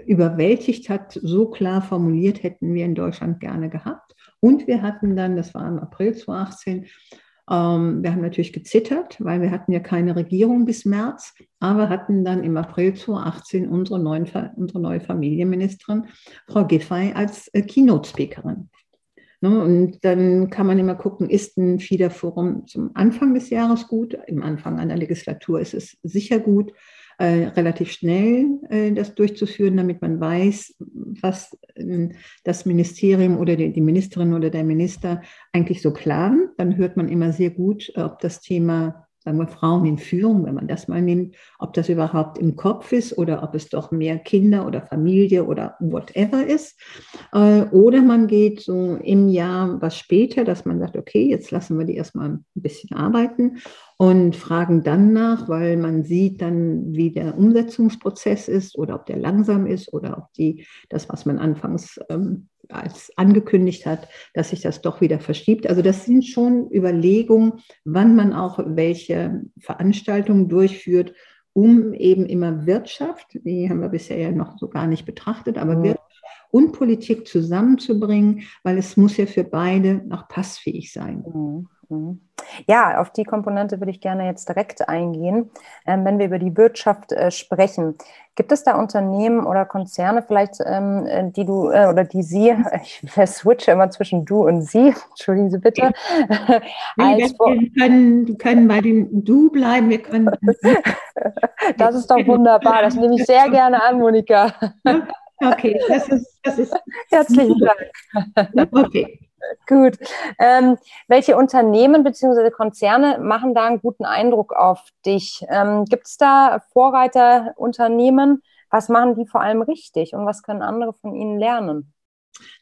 B: überwältigt hat, so klar formuliert hätten wir in Deutschland gerne gehabt. Und wir hatten dann, das war im April 2018, ähm, wir haben natürlich gezittert, weil wir hatten ja keine Regierung bis März, aber hatten dann im April 2018 unsere, neuen, unsere neue Familienministerin, Frau Giffey, als äh, Keynote-Speakerin. Ne, und dann kann man immer gucken, ist ein FIDA-Forum zum Anfang des Jahres gut? Im Anfang einer Legislatur ist es sicher gut äh, relativ schnell äh, das durchzuführen, damit man weiß, was äh, das Ministerium oder die, die, Ministerin oder der Minister eigentlich so planen. Dann hört man immer sehr gut, ob das Thema sagen wir Frauen in Führung, wenn man das mal nimmt, ob das überhaupt im Kopf ist oder ob es doch mehr Kinder oder Familie oder whatever ist. Äh, oder man geht so im Jahr was später, dass man sagt, okay, jetzt lassen wir die erstmal ein bisschen arbeiten und fragen dann nach, weil man sieht dann, wie der Umsetzungsprozess ist oder ob der langsam ist oder ob die, das, was man anfangs ähm, als angekündigt hat, dass sich das doch wieder verschiebt. Also das sind schon Überlegungen, wann man auch welche Veranstaltungen durchführt, um eben immer Wirtschaft, die haben wir bisher ja noch so gar nicht betrachtet, aber mhm. Wirtschaft und Politik zusammenzubringen, weil es muss ja für beide noch passfähig sein.
A: Mhm. Mhm. Ja, auf die Komponente würde ich gerne jetzt direkt eingehen. Ähm, wenn wir über die Wirtschaft äh, sprechen, gibt es da Unternehmen oder Konzerne vielleicht, ähm, äh, die du äh, oder die Sie, [laughs] ich switche immer zwischen du und Sie, [laughs] entschuldigen Sie bitte.
B: Nee, wir können, können bei dem Du bleiben, wir können. [laughs]
A: das ist doch wunderbar, das nehme ich sehr gerne an, Monika.
B: Okay, das ist, das ist.
A: Herzlichen Dank. Okay. Gut. Ähm, welche Unternehmen bzw. Konzerne machen da einen guten Eindruck auf dich? Ähm, Gibt es da Vorreiterunternehmen? Was machen die vor allem richtig und was können andere von ihnen lernen?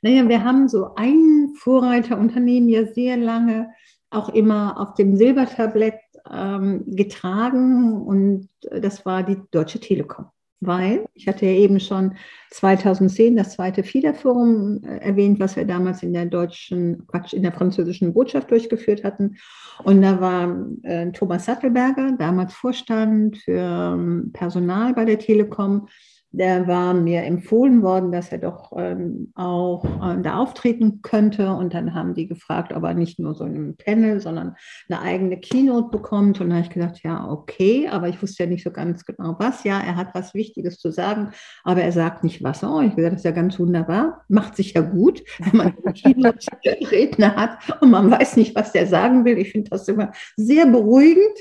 B: Naja, wir haben so ein Vorreiterunternehmen ja sehr lange auch immer auf dem Silbertablett ähm, getragen und das war die Deutsche Telekom weil ich hatte ja eben schon 2010 das zweite FIDA-Forum äh, erwähnt, was wir damals in der deutschen, Quatsch, in der französischen Botschaft durchgeführt hatten. Und da war äh, Thomas Sattelberger, damals Vorstand für ähm, Personal bei der Telekom, der war mir empfohlen worden, dass er doch ähm, auch äh, da auftreten könnte. Und dann haben die gefragt, ob er nicht nur so ein Panel, sondern eine eigene Keynote bekommt. Und dann habe ich gesagt, ja, okay, aber ich wusste ja nicht so ganz genau was. Ja, er hat was Wichtiges zu sagen, aber er sagt nicht was. Oh, ich gesagt, das ist ja ganz wunderbar, macht sich ja gut, wenn man einen Keynote-Redner hat und man weiß nicht, was der sagen will. Ich finde das immer sehr beruhigend.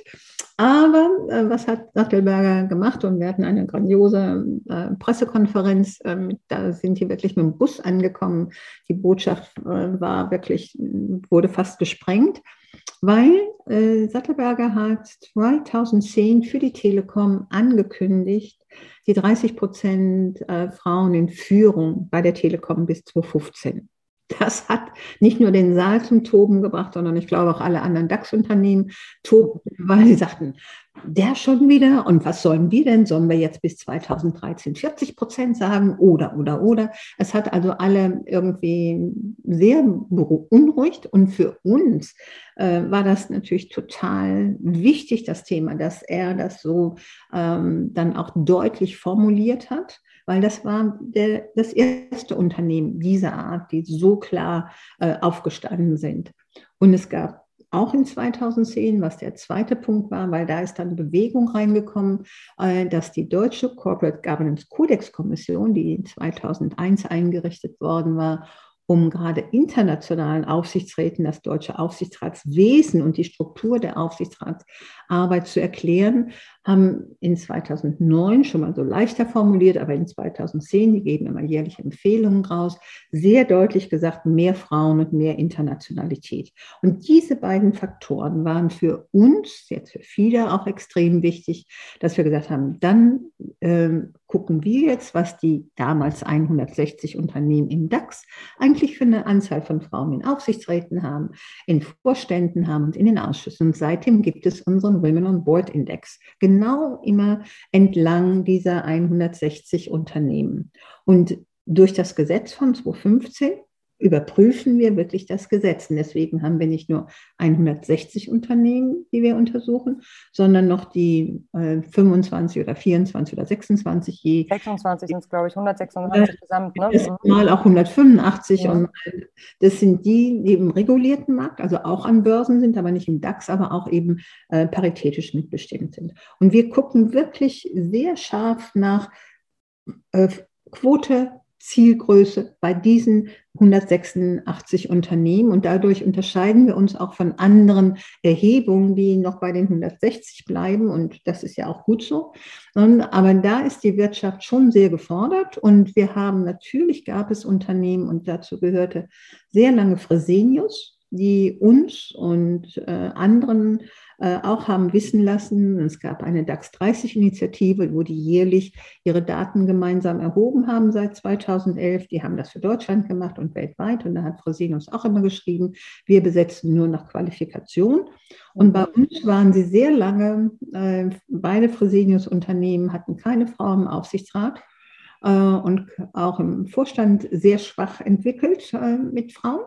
B: Aber äh, was hat Sattelberger gemacht? Und wir hatten eine grandiose äh, Pressekonferenz. Ähm, da sind die wirklich mit dem Bus angekommen. Die Botschaft äh, war wirklich, wurde fast gesprengt, weil äh, Sattelberger hat 2010 für die Telekom angekündigt, die 30 Prozent äh, Frauen in Führung bei der Telekom bis 2015 das hat nicht nur den Saal zum Toben gebracht, sondern ich glaube auch alle anderen DAX-Unternehmen tobten, weil sie sagten, der schon wieder und was sollen wir denn? Sollen wir jetzt bis 2013 40 Prozent sagen oder, oder, oder? Es hat also alle irgendwie sehr beunruhigt und für uns äh, war das natürlich total wichtig, das Thema, dass er das so ähm, dann auch deutlich formuliert hat weil das war der, das erste Unternehmen dieser Art, die so klar äh, aufgestanden sind. Und es gab auch in 2010, was der zweite Punkt war, weil da ist dann Bewegung reingekommen, äh, dass die deutsche Corporate Governance Codex Kommission, die 2001 eingerichtet worden war, um gerade internationalen Aufsichtsräten das deutsche Aufsichtsratswesen und die Struktur der Aufsichtsratsarbeit zu erklären, haben in 2009 schon mal so leichter formuliert, aber in 2010, die geben immer jährliche Empfehlungen raus, sehr deutlich gesagt, mehr Frauen und mehr Internationalität. Und diese beiden Faktoren waren für uns, jetzt für viele auch extrem wichtig, dass wir gesagt haben, dann äh, gucken wir jetzt, was die damals 160 Unternehmen im DAX eigentlich für eine Anzahl von Frauen in Aufsichtsräten haben, in Vorständen haben und in den Ausschüssen. Und seitdem gibt es unseren Women on Board Index. Genau genau immer entlang dieser 160 Unternehmen. Und durch das Gesetz von 2015 überprüfen wir wirklich das Gesetz. Und deswegen haben wir nicht nur 160 Unternehmen, die wir untersuchen, sondern noch die äh, 25 oder 24 oder 26 je.
A: 26 sind es, glaube ich, 186 äh, gesamt. Ne?
B: Mhm. Mal auch 185 ja. und das sind die, die im regulierten Markt, also auch an Börsen sind, aber nicht im DAX, aber auch eben äh, paritätisch mitbestimmt sind. Und wir gucken wirklich sehr scharf nach äh, Quote Zielgröße bei diesen 186 Unternehmen. Und dadurch unterscheiden wir uns auch von anderen Erhebungen, die noch bei den 160 bleiben. Und das ist ja auch gut so. Aber da ist die Wirtschaft schon sehr gefordert. Und wir haben natürlich, gab es Unternehmen, und dazu gehörte sehr lange Fresenius, die uns und äh, anderen äh, auch haben wissen lassen, es gab eine DAX 30-Initiative, wo die jährlich ihre Daten gemeinsam erhoben haben seit 2011. Die haben das für Deutschland gemacht und weltweit. Und da hat Fresenius auch immer geschrieben, wir besetzen nur nach Qualifikation. Und bei uns waren sie sehr lange, äh, beide Fresenius-Unternehmen hatten keine Frau im Aufsichtsrat äh, und auch im Vorstand sehr schwach entwickelt mit Frauen.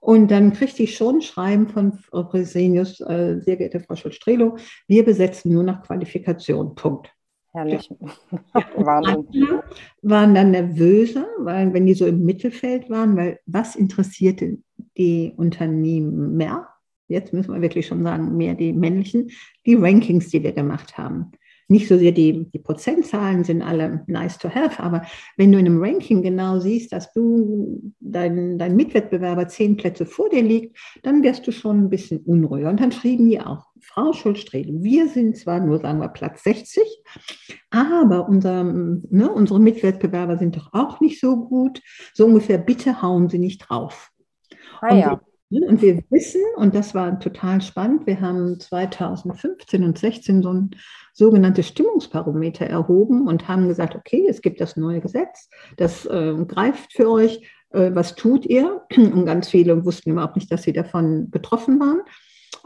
B: Und dann kriegte ich schon ein Schreiben von Frau Fresenius, äh, sehr geehrte Frau Schulz-Strelo, wir besetzen nur nach Qualifikation. Punkt.
A: Herrlich.
B: Ja. [laughs] Wahnsinn. waren dann nervöser, weil wenn die so im Mittelfeld waren, weil was interessierte die Unternehmen mehr? Jetzt müssen wir wirklich schon sagen, mehr die männlichen, die Rankings, die wir gemacht haben nicht so sehr die, die Prozentzahlen sind alle nice to have, aber wenn du in einem Ranking genau siehst, dass du dein, dein Mitwettbewerber zehn Plätze vor dir liegt, dann wirst du schon ein bisschen unruhiger. Und dann schrieben die auch, Frau Schulz-Stredel, wir sind zwar nur, sagen wir, Platz 60, aber unser, ne, unsere Mitwettbewerber sind doch auch nicht so gut. So ungefähr, bitte hauen Sie nicht drauf. Ah, ja. Und wir wissen, und das war total spannend, wir haben 2015 und 2016 so ein sogenanntes Stimmungsbarometer erhoben und haben gesagt, okay, es gibt das neue Gesetz, das äh, greift für euch, äh, was tut ihr? [clears throat] Und ganz viele wussten überhaupt nicht, dass sie davon betroffen waren.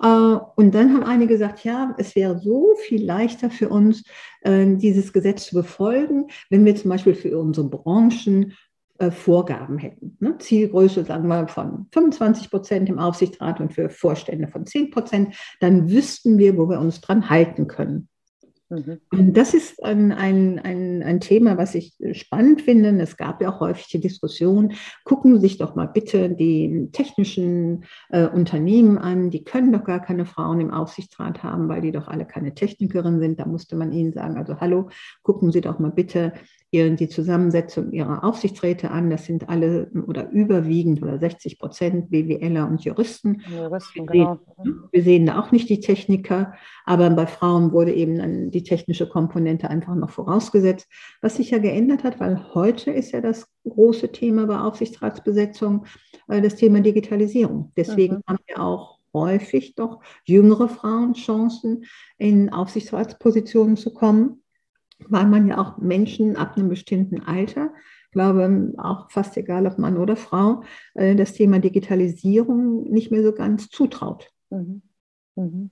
B: Äh, und dann haben einige gesagt, ja, es wäre so viel leichter für uns, äh, dieses Gesetz zu befolgen, wenn wir zum Beispiel für unsere Branchen äh, Vorgaben hätten. Ne? Zielgröße, sagen wir, von 25 Prozent im Aufsichtsrat und für Vorstände von 10 Prozent, dann wüssten wir, wo wir uns dran halten können. Mhm. Das ist ein, ein, ein, ein Thema, was ich spannend finde. Es gab ja auch häufig die Diskussion, gucken Sie sich doch mal bitte die technischen äh, Unternehmen an, die können doch gar keine Frauen im Aufsichtsrat haben, weil die doch alle keine Technikerinnen sind. Da musste man ihnen sagen, also hallo, gucken Sie doch mal bitte die Zusammensetzung ihrer Aufsichtsräte an. Das sind alle oder überwiegend oder 60 Prozent BWLer und Juristen. Juristen genau. wir, sehen, da auch nicht die Techniker, aber bei Frauen wurde eben dann die technische Komponente einfach noch vorausgesetzt, was sich ja geändert hat, weil heute ist ja das große Thema bei Aufsichtsratsbesetzung äh, das Thema Digitalisierung. Deswegen mhm. haben wir auch häufig doch jüngere Frauen Chancen, in Aufsichtsratspositionen zu kommen weil man ja auch Menschen ab einem bestimmten Alter, ich glaube auch fast egal ob Mann oder Frau, äh, das Thema Digitalisierung nicht mehr so ganz zutraut. Mhm.
A: Mhm.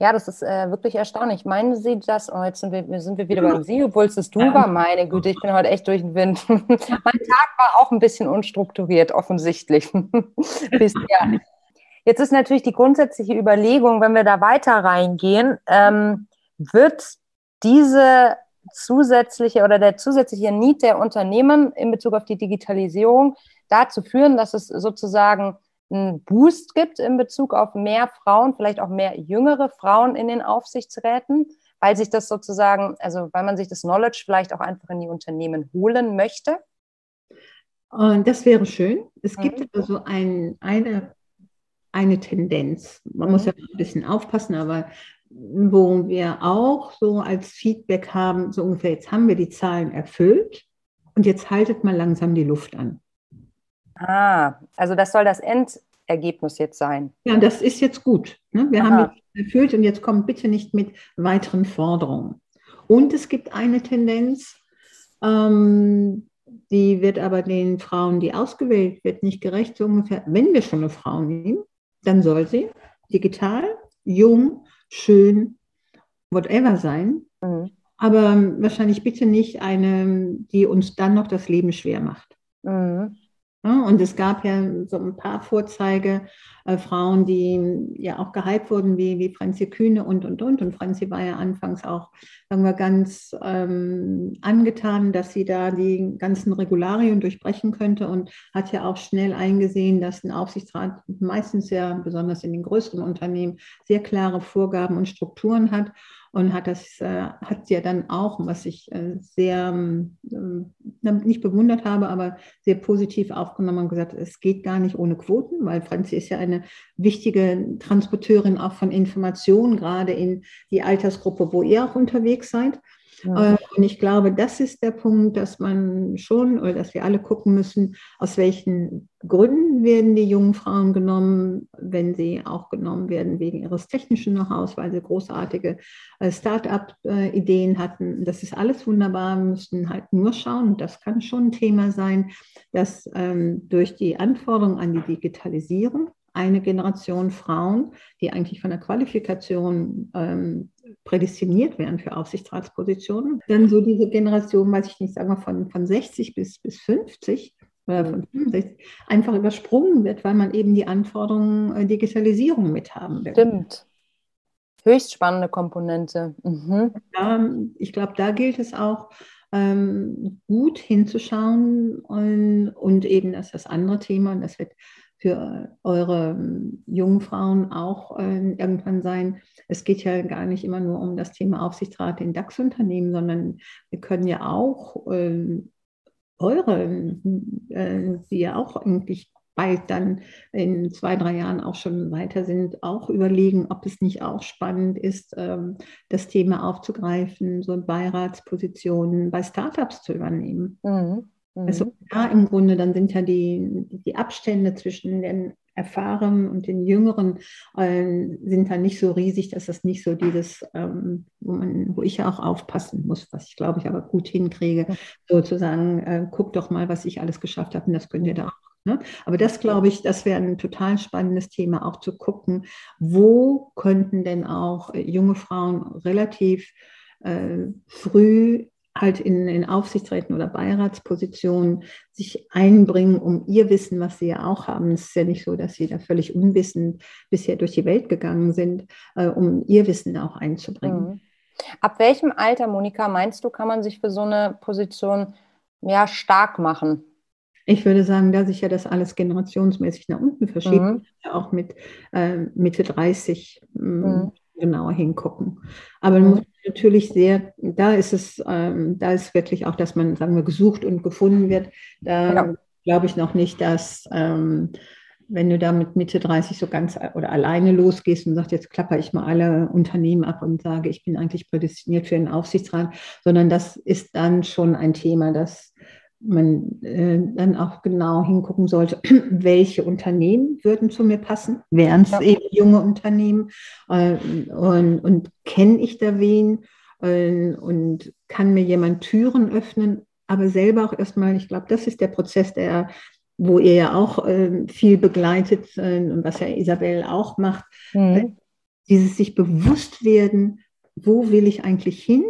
A: Ja, das ist äh, wirklich erstaunlich. Meinen Sie das? Oh, jetzt sind wir, sind wir wieder beim Sie, obwohl es das Du war. Meine Güte, ich bin heute echt durch den Wind. [laughs] mein Tag war auch ein bisschen unstrukturiert, offensichtlich. [laughs] Bisher. Jetzt ist natürlich die grundsätzliche Überlegung, wenn wir da weiter reingehen, ähm, wird diese zusätzliche oder der zusätzliche Need der Unternehmen in Bezug auf die Digitalisierung dazu führen, dass es sozusagen einen Boost gibt in Bezug auf mehr Frauen, vielleicht auch mehr jüngere Frauen in den Aufsichtsräten, weil sich das sozusagen, also weil man sich das Knowledge vielleicht auch einfach in die Unternehmen holen möchte?
B: Und das wäre schön. Es mhm. gibt also ein, eine, eine Tendenz. Man mhm. muss ja ein bisschen aufpassen, aber wo wir auch so als Feedback haben, so ungefähr, jetzt haben wir die Zahlen erfüllt und jetzt haltet mal langsam die Luft an.
A: Ah, also das soll das Endergebnis jetzt sein.
B: Ja, das ist jetzt gut. Ne? Wir Aha. haben jetzt erfüllt und jetzt kommt bitte nicht mit weiteren Forderungen. Und es gibt eine Tendenz, ähm, die wird aber den Frauen, die ausgewählt wird, nicht gerecht, so ungefähr, wenn wir schon eine Frau nehmen, dann soll sie digital, jung, schön, whatever sein. Mhm. Aber wahrscheinlich bitte nicht eine, die uns dann noch das Leben schwer macht. Mhm. Und es gab ja so ein paar Vorzeige, äh, Frauen, die ja auch gehypt wurden, wie, wie Franzi Kühne und, und, und. Und Franzi war ja anfangs auch, sagen wir, ganz ähm, angetan, dass sie da die ganzen Regularien durchbrechen könnte und hat ja auch schnell eingesehen, dass ein Aufsichtsrat meistens ja, besonders in den größeren Unternehmen, sehr klare Vorgaben und Strukturen hat und hat das äh, hat ja dann auch, was ich äh, sehr äh, nicht bewundert habe, aber sehr positiv aufgenommen und gesagt, es geht gar nicht ohne Quoten, weil Franzi ist ja eine wichtige Transporteurin auch von Informationen, gerade in die Altersgruppe, wo ihr auch unterwegs seid. Ja. Äh, und ich glaube, das ist der Punkt, dass man schon oder dass wir alle gucken müssen, aus welchen Gründen werden die jungen Frauen genommen, wenn sie auch genommen werden wegen ihres technischen Know-hows, weil sie großartige äh, Start-up-Ideen hatten. Das ist alles wunderbar. Wir müssen halt nur schauen, das kann schon ein Thema sein, dass ähm, durch die Anforderungen an die Digitalisierung eine Generation Frauen, die eigentlich von der Qualifikation ähm, prädestiniert wären für Aufsichtsratspositionen. Dann so diese Generation, weiß ich nicht, sagen wir von, von 60 bis, bis 50 oder von 65, einfach übersprungen wird, weil man eben die Anforderungen äh, Digitalisierung mit haben will.
A: Stimmt. Höchst spannende Komponente.
B: Mhm. Ja, ich glaube, da gilt es auch, ähm, gut hinzuschauen und, und eben das ist das andere Thema, und das wird für eure ähm, jungen Frauen auch äh, irgendwann sein. Es geht ja gar nicht immer nur um das Thema Aufsichtsrat in DAX-Unternehmen, sondern wir können ja auch äh, eure, äh, die ja auch eigentlich bald dann in zwei, drei Jahren auch schon weiter sind, auch überlegen, ob es nicht auch spannend ist, ähm, das Thema aufzugreifen, so Beiratspositionen bei Startups zu übernehmen. Mhm. Also mhm. da im Grunde, dann sind ja die, die Abstände zwischen den Erfahrenen und den Jüngeren äh, sind dann nicht so riesig, dass das nicht so dieses, ähm, wo, man, wo ich ja auch aufpassen muss, was ich glaube ich aber gut hinkriege, sozusagen, äh, guck doch mal, was ich alles geschafft habe und das könnt ihr da auch. Ne? Aber das glaube ich, das wäre ein total spannendes Thema, auch zu gucken, wo könnten denn auch äh, junge Frauen relativ äh, früh halt in, in Aufsichtsräten oder Beiratspositionen sich einbringen, um ihr Wissen, was sie ja auch haben. Es ist ja nicht so, dass sie da völlig unwissend bisher durch die Welt gegangen sind, äh, um ihr Wissen auch einzubringen. Mhm.
A: Ab welchem Alter, Monika, meinst du, kann man sich für so eine Position ja, stark machen?
B: Ich würde sagen, da sich ja das alles generationsmäßig nach unten verschiebt, mhm. auch mit äh, Mitte 30 mhm. Genauer hingucken. Aber mhm. muss natürlich sehr, da ist es, ähm, da ist wirklich auch, dass man, sagen wir, gesucht und gefunden wird. Da ja. glaube ich noch nicht, dass ähm, wenn du da mit Mitte 30 so ganz oder alleine losgehst und sagst, jetzt klapper ich mal alle Unternehmen ab und sage, ich bin eigentlich prädestiniert für den Aufsichtsrat, sondern das ist dann schon ein Thema, das man äh, dann auch genau hingucken sollte, [clears throat] welche Unternehmen würden zu mir passen, wären es ja. eben junge Unternehmen äh, und, und kenne ich da wen? Äh, und kann mir jemand Türen öffnen, aber selber auch erstmal, ich glaube, das ist der Prozess, der wo ihr ja auch äh, viel begleitet äh, und was ja Isabel auch macht, mhm. dieses sich bewusst werden, wo will ich eigentlich hin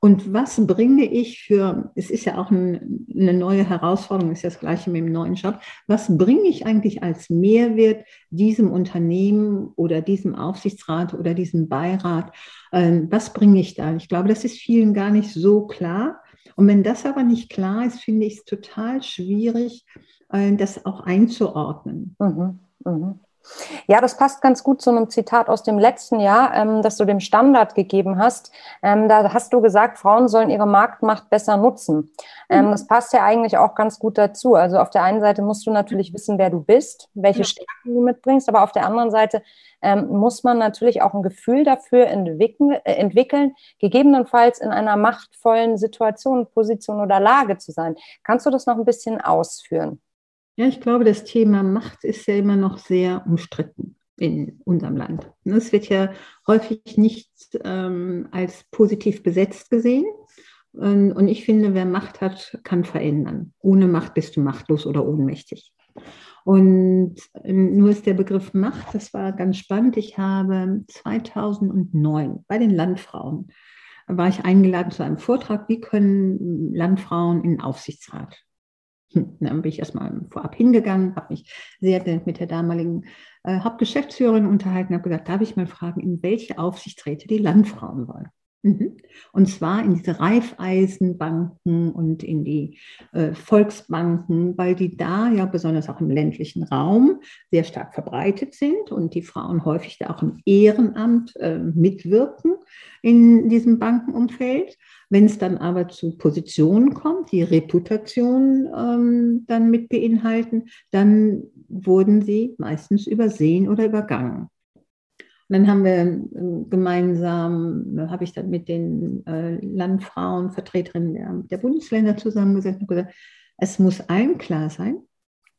B: und was bringe ich für, es ist ja auch ein, eine neue Herausforderung, ist ja das gleiche mit dem neuen Job, was bringe ich eigentlich als Mehrwert diesem Unternehmen oder diesem Aufsichtsrat oder diesem Beirat? Äh, was bringe ich da? Ich glaube, das ist vielen gar nicht so klar. Und wenn das aber nicht klar ist, finde ich es total schwierig, äh, das auch einzuordnen. Mhm,
A: mh. Ja, das passt ganz gut zu einem Zitat aus dem letzten Jahr, ähm, das du dem Standard gegeben hast. Ähm, da hast du gesagt, Frauen sollen ihre Marktmacht besser nutzen. Ähm, mhm. das passt ja eigentlich auch ganz gut dazu. Also auf der einen Seite musst du natürlich wissen, wer du bist, welche ja. Stärken du mitbringst, aber auf der anderen Seite ähm, muss man natürlich auch ein Gefühl dafür entwickeln, äh, entwickeln, gegebenenfalls in einer machtvollen Situation, Position oder Lage zu sein. Kannst du das noch ein bisschen ausführen?
B: Ja, ich glaube, das Thema Macht ist ja immer noch sehr umstritten in unserem Land. Es wird ja häufig nicht ähm, als positiv besetzt gesehen. Und, ich finde, wer Macht hat, kann verändern. Ohne Macht bist du machtlos oder ohnmächtig. Und ähm, nur ist der Begriff Macht, das war ganz spannend. Ich habe 2009 bei den Landfrauen war ich eingeladen zu einem Vortrag, wie können Landfrauen in den Aufsichtsrat dann bin ich erstmal vorab hingegangen, habe mich sehr mit der damaligen äh, Hauptgeschäftsführerin unterhalten, habe gesagt, darf ich mal fragen, in welche Aufsichtsräte die Landfrauen wollen? Und zwar in diese Reifeisenbanken und in die äh, Volksbanken, weil die da ja besonders auch im ländlichen Raum sehr stark verbreitet sind und die Frauen häufig da auch im Ehrenamt äh, mitwirken in diesem Bankenumfeld. Wenn es dann aber zu Positionen kommt, die Reputation ähm, dann mit beinhalten, dann wurden sie meistens übersehen oder übergangen. Und dann haben wir äh, gemeinsam, habe ich dann mit den äh, Landfrauen, Vertreterinnen der, der Bundesländer zusammengesetzt und gesagt, es muss allen klar sein,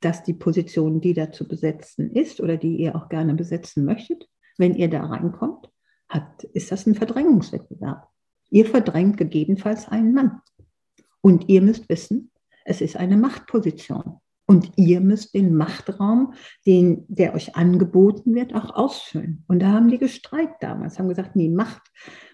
B: dass die Position, die da zu besetzen ist oder die ihr auch gerne besetzen möchtet, wenn ihr da reinkommt, hat, ist das ein Verdrängungswettbewerb. Ihr verdrängt gegebenenfalls einen Mann. Und ihr müsst wissen, es ist eine Machtposition. Und ihr müsst den Machtraum, den, der euch angeboten wird, auch ausfüllen. Und da haben die gestreikt damals, haben gesagt, nee, Macht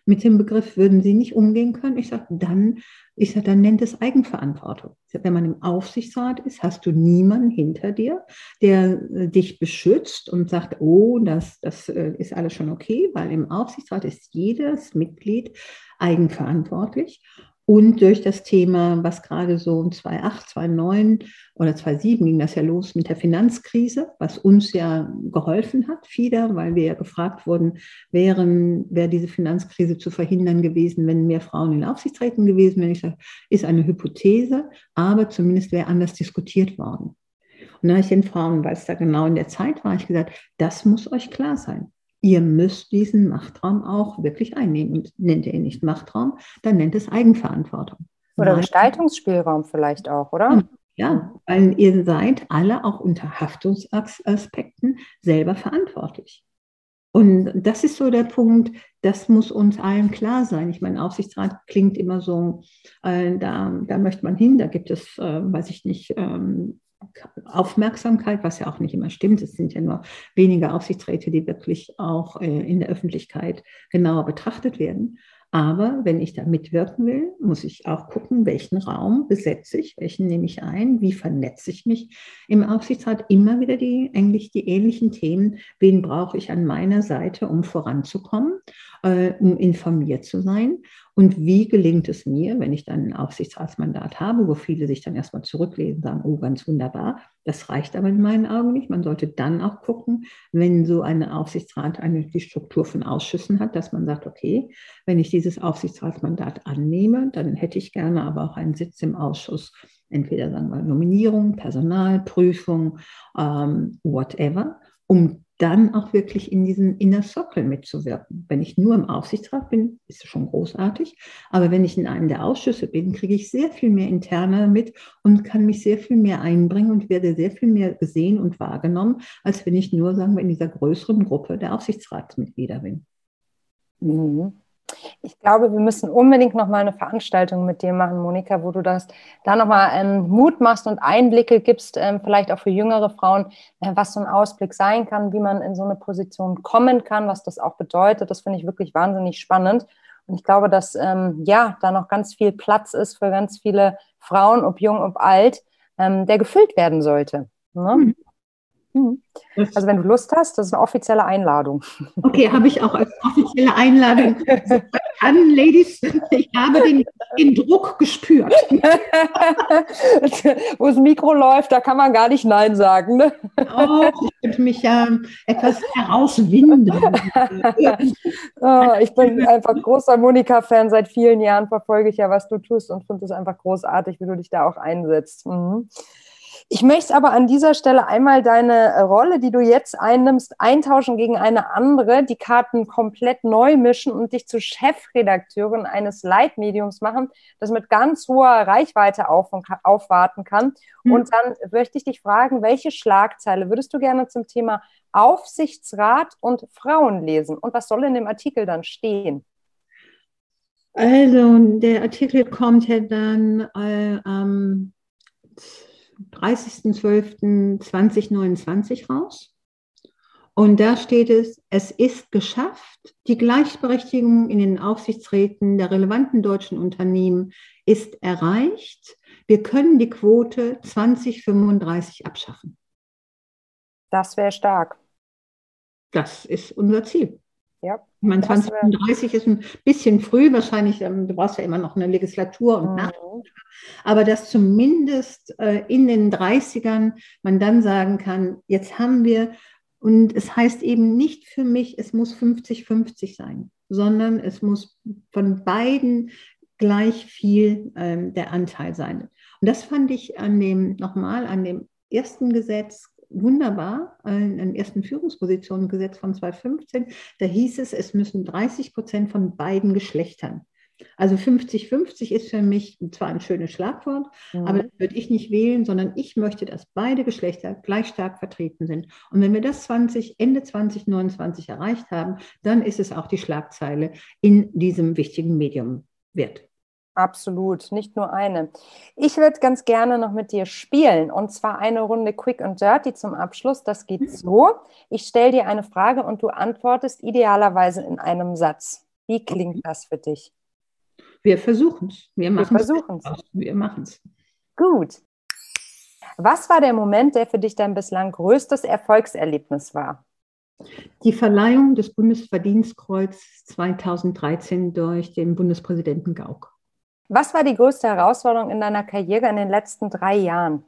B: mit dem Begriff würden sie nicht umgehen können. Ich sage, dann, ich sage, dann nennt es Eigenverantwortung. Sag, wenn man im Aufsichtsrat ist, hast du niemanden hinter dir, der äh, dich beschützt und sagt, oh, das, das äh, ist alles schon okay, weil im Aufsichtsrat ist jedes Mitglied eigenverantwortlich. Und durch das Thema, was gerade so 2008, 2009 oder 2007 ging das ja los mit der Finanzkrise, was uns ja geholfen hat, FIDA, weil wir ja gefragt wurden, wären, wäre diese Finanzkrise zu verhindern gewesen, wenn mehr Frauen in Aufsichtsräten gewesen wären. Ich sage, ist eine Hypothese, aber zumindest wäre anders diskutiert worden. Und dann habe ich den Frauen, weil es da genau in der Zeit war, ich gesagt, das muss euch klar sein ihr müsst diesen Machtraum auch wirklich einnehmen. Und nennt ihr ihn nicht Machtraum, dann nennt es Eigenverantwortung.
A: Oder Gestaltungsspielraum vielleicht auch, oder?
B: Ja, weil ihr seid alle auch unter Haftungsaspekten selber verantwortlich. Und das ist so der Punkt, das muss uns allen klar sein. Ich meine, Aufsichtsrat klingt immer so, äh, da, da möchte man hin, da gibt es, äh, weiß ich nicht, ähm, Aufmerksamkeit, was ja auch nicht immer stimmt. Es sind ja nur wenige Aufsichtsräte, die wirklich auch äh, in der Öffentlichkeit genauer betrachtet werden. Aber wenn ich da mitwirken will, muss ich auch gucken, welchen Raum besetze ich, welchen nehme ich ein, wie vernetze ich mich im Aufsichtsrat. Immer wieder die, eigentlich die ähnlichen Themen. Wen brauche ich an meiner Seite, um voranzukommen, äh, um informiert zu sein? Und wie gelingt es mir, wenn ich dann ein Aufsichtsratsmandat habe, wo viele sich dann erstmal zurücklesen, sagen, oh, ganz wunderbar. Das reicht aber in meinen Augen nicht. Man sollte dann auch gucken, wenn so ein Aufsichtsrat eine, die Struktur von Ausschüssen hat, dass man sagt, okay, wenn ich dieses Aufsichtsratsmandat annehme, dann hätte ich gerne aber auch einen Sitz im Ausschuss entweder sagen wir Nominierung, Personalprüfung, ähm, whatever, um dann auch wirklich in diesen Inner Circle mitzuwirken. Wenn ich nur im Aufsichtsrat bin, ist es schon großartig. Aber wenn ich in einem der Ausschüsse bin, kriege ich sehr viel mehr interne mit und kann mich sehr viel mehr einbringen und werde sehr viel mehr gesehen und wahrgenommen, als wenn ich nur, sagen wir, in dieser größeren Gruppe der Aufsichtsratsmitglieder bin.
A: Mhm. Ich glaube, wir müssen unbedingt noch mal eine Veranstaltung mit dir machen, Monika, wo du das da noch mal ähm, Mut machst und Einblicke gibst, ähm, vielleicht auch für jüngere Frauen, äh, was so ein Ausblick sein kann, wie man in so eine Position kommen kann, was das auch bedeutet. Das finde ich wirklich wahnsinnig spannend. Und ich glaube, dass ähm, ja da noch ganz viel Platz ist für ganz viele Frauen, ob jung, ob alt, ähm, der gefüllt werden sollte. Ne? Mhm. Mhm. Also wenn du Lust hast, das ist eine offizielle Einladung.
B: Okay, habe ich auch als offizielle Einladung [laughs] an, Ladies. Ich habe den, den Druck gespürt. [laughs]
A: Wo das Mikro läuft, da kann man gar nicht Nein sagen. Ne?
B: Oh, ich könnte mich ja etwas herauswinden. [laughs]
A: oh, ich bin einfach großer Monika-Fan. Seit vielen Jahren verfolge ich ja, was du tust und finde es einfach großartig, wie du dich da auch einsetzt. Mhm. Ich möchte aber an dieser Stelle einmal deine Rolle, die du jetzt einnimmst, eintauschen gegen eine andere, die Karten komplett neu mischen und dich zur Chefredakteurin eines Leitmediums machen, das mit ganz hoher Reichweite auf aufwarten kann. Mhm. Und dann möchte ich dich fragen, welche Schlagzeile würdest du gerne zum Thema Aufsichtsrat und Frauen lesen? Und was soll in dem Artikel dann stehen?
B: Also, der Artikel kommt ja dann äh, am 30.12.2029 raus. Und da steht es, es ist geschafft, die Gleichberechtigung in den Aufsichtsräten der relevanten deutschen Unternehmen ist erreicht. wir können die Quote 2035 abschaffen.
A: Das wäre stark.
B: Das ist unser Ziel.
A: Ja.
B: Ich meine, 2035 ist ein bisschen früh, wahrscheinlich, ähm, du brauchst ja immer noch eine Legislatur und mhm. Nachfolger. Aber dass zumindest äh, in den 30ern man dann sagen kann, jetzt haben wir, und es heißt eben nicht für mich, es muss 50-50 sein, sondern es muss von beiden gleich viel ähm, der Anteil sein. Und das fand ich an dem, nochmal, an dem ersten Gesetz wunderbar, in ersten Führungspositionen Gesetz von 2015, da hieß es, es müssen 30 Prozent von beiden Geschlechtern. Also 50-50 ist für mich zwar ein schönes Schlagwort, mhm. aber das würde ich nicht wählen, sondern ich möchte, dass beide Geschlechter gleich stark vertreten sind. Und wenn wir das 20, Ende 2029 erreicht haben, dann ist es auch die Schlagzeile in diesem wichtigen Medium wert.
A: Absolut, nicht nur eine. Ich würde ganz gerne noch mit dir spielen und zwar eine Runde Quick and Dirty zum Abschluss. Das geht so. Ich stelle dir eine Frage und du antwortest idealerweise in einem Satz. Wie klingt das für dich?
B: Wir versuchen es. Wir machen
A: es.
B: Wir machen es.
A: Gut. Was war der Moment, der für dich dein bislang größtes Erfolgserlebnis war?
B: Die Verleihung des Bundesverdienstkreuz 2013 durch den Bundespräsidenten Gauck.
A: Was war die größte Herausforderung in deiner Karriere in den letzten drei Jahren?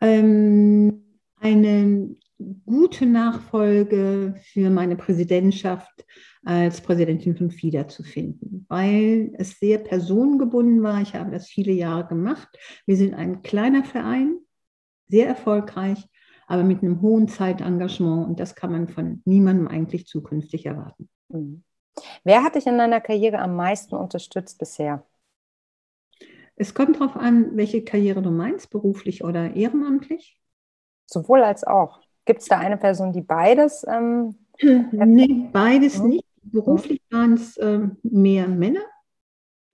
B: Ähm, eine gute Nachfolge für meine Präsidentschaft als Präsidentin von FIDA zu finden, weil es sehr personengebunden war. Ich habe das viele Jahre gemacht. Wir sind ein kleiner Verein, sehr erfolgreich, aber mit einem hohen Zeitengagement und das kann man von niemandem eigentlich zukünftig erwarten. Mhm.
A: Wer hat dich in deiner Karriere am meisten unterstützt bisher?
B: Es kommt darauf an, welche Karriere du meinst, beruflich oder ehrenamtlich.
A: Sowohl als auch. Gibt es da eine Person, die beides? Ähm, [clears throat]
B: nee, beides mhm. nicht. Beruflich waren es ähm, mehr Männer,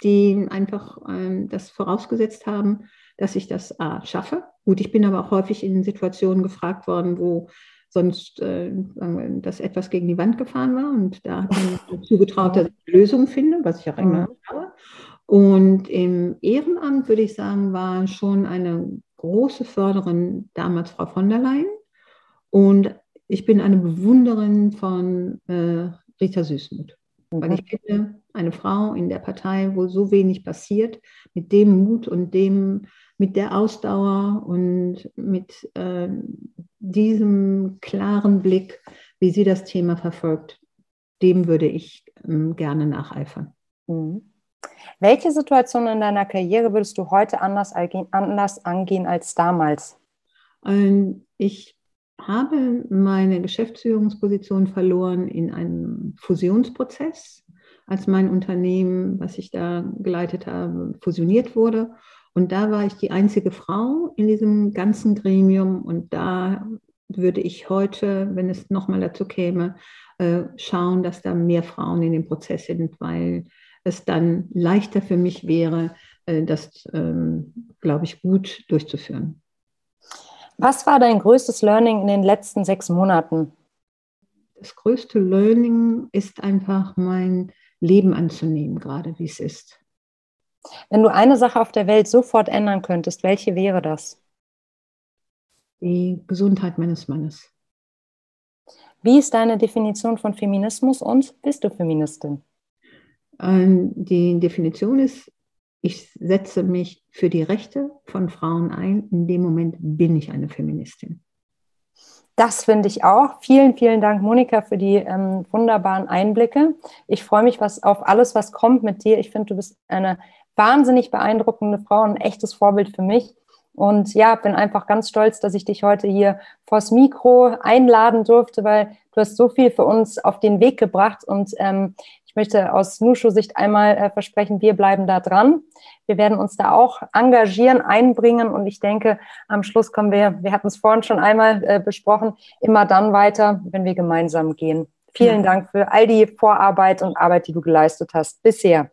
B: die einfach ähm, das vorausgesetzt haben, dass ich das A, schaffe. Gut, ich bin aber auch häufig in Situationen gefragt worden, wo sonst äh, das etwas gegen die Wand gefahren war. Und da hat man [laughs] zugetraut, dass ich eine Lösung finde, was ich auch immer mhm. habe. Und im Ehrenamt, würde ich sagen, war schon eine große Förderin damals Frau von der Leyen. Und ich bin eine Bewunderin von äh, Rita Süßmuth. Mhm. Weil ich finde, eine Frau in der Partei, wo so wenig passiert, mit dem Mut und dem, mit der Ausdauer und mit äh, diesem klaren Blick, wie sie das Thema verfolgt, dem würde ich ähm, gerne nacheifern.
A: Mhm. Welche Situation in deiner Karriere würdest du heute anders, anders angehen als damals?
B: Ähm, ich habe meine Geschäftsführungsposition verloren in einem Fusionsprozess, als mein Unternehmen, was ich da geleitet habe, fusioniert wurde. Und da war ich die einzige Frau in diesem ganzen Gremium. Und da würde ich heute, wenn es nochmal dazu käme, äh, schauen, dass da mehr Frauen in dem Prozess sind, weil es dann leichter für mich wäre, äh, das, ähm, glaube ich, gut durchzuführen.
A: Was war dein größtes Learning in den letzten sechs Monaten?
B: Das größte Learning ist einfach mein Leben anzunehmen, gerade wie es ist.
A: Wenn du eine Sache auf der Welt sofort ändern könntest, welche wäre das?
B: Die Gesundheit meines Mannes.
A: Wie ist deine Definition von Feminismus und bist du Feministin?
B: Ähm, die Definition ist, ich setze mich für die Rechte von Frauen ein. In dem Moment bin ich eine Feministin.
A: Das finde ich auch. Vielen, vielen Dank, Monika, für die ähm, wunderbaren Einblicke. Ich freue mich was, auf alles, was kommt mit dir. Ich finde, du bist eine wahnsinnig beeindruckende Frau, ein echtes Vorbild für mich. Und ja, bin einfach ganz stolz, dass ich dich heute hier vors Mikro einladen durfte, weil du hast so viel für uns auf den Weg gebracht und ähm, ich möchte aus Nushu-Sicht einmal äh, versprechen, wir bleiben da dran. Wir werden uns da auch engagieren, einbringen und ich denke, am Schluss kommen wir, wir hatten es vorhin schon einmal äh, besprochen, immer dann weiter, wenn wir gemeinsam gehen. Vielen ja. Dank für all die Vorarbeit und Arbeit, die du geleistet hast bisher.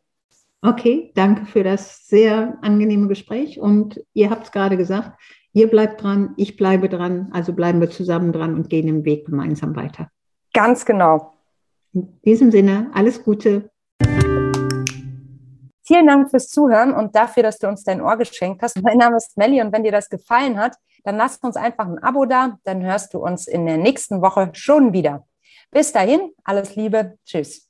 B: Okay, danke für das sehr angenehme Gespräch und ihr habt es gerade gesagt, ihr bleibt dran, ich bleibe dran, also bleiben wir zusammen dran und gehen den Weg gemeinsam weiter.
A: Ganz genau.
B: In diesem Sinne, alles Gute.
A: Vielen Dank fürs Zuhören und dafür, dass du uns dein Ohr geschenkt hast. Mein Name ist Melli und wenn dir das gefallen hat, dann lass uns einfach ein Abo da. Dann hörst du uns in der nächsten Woche schon wieder. Bis dahin, alles Liebe. Tschüss.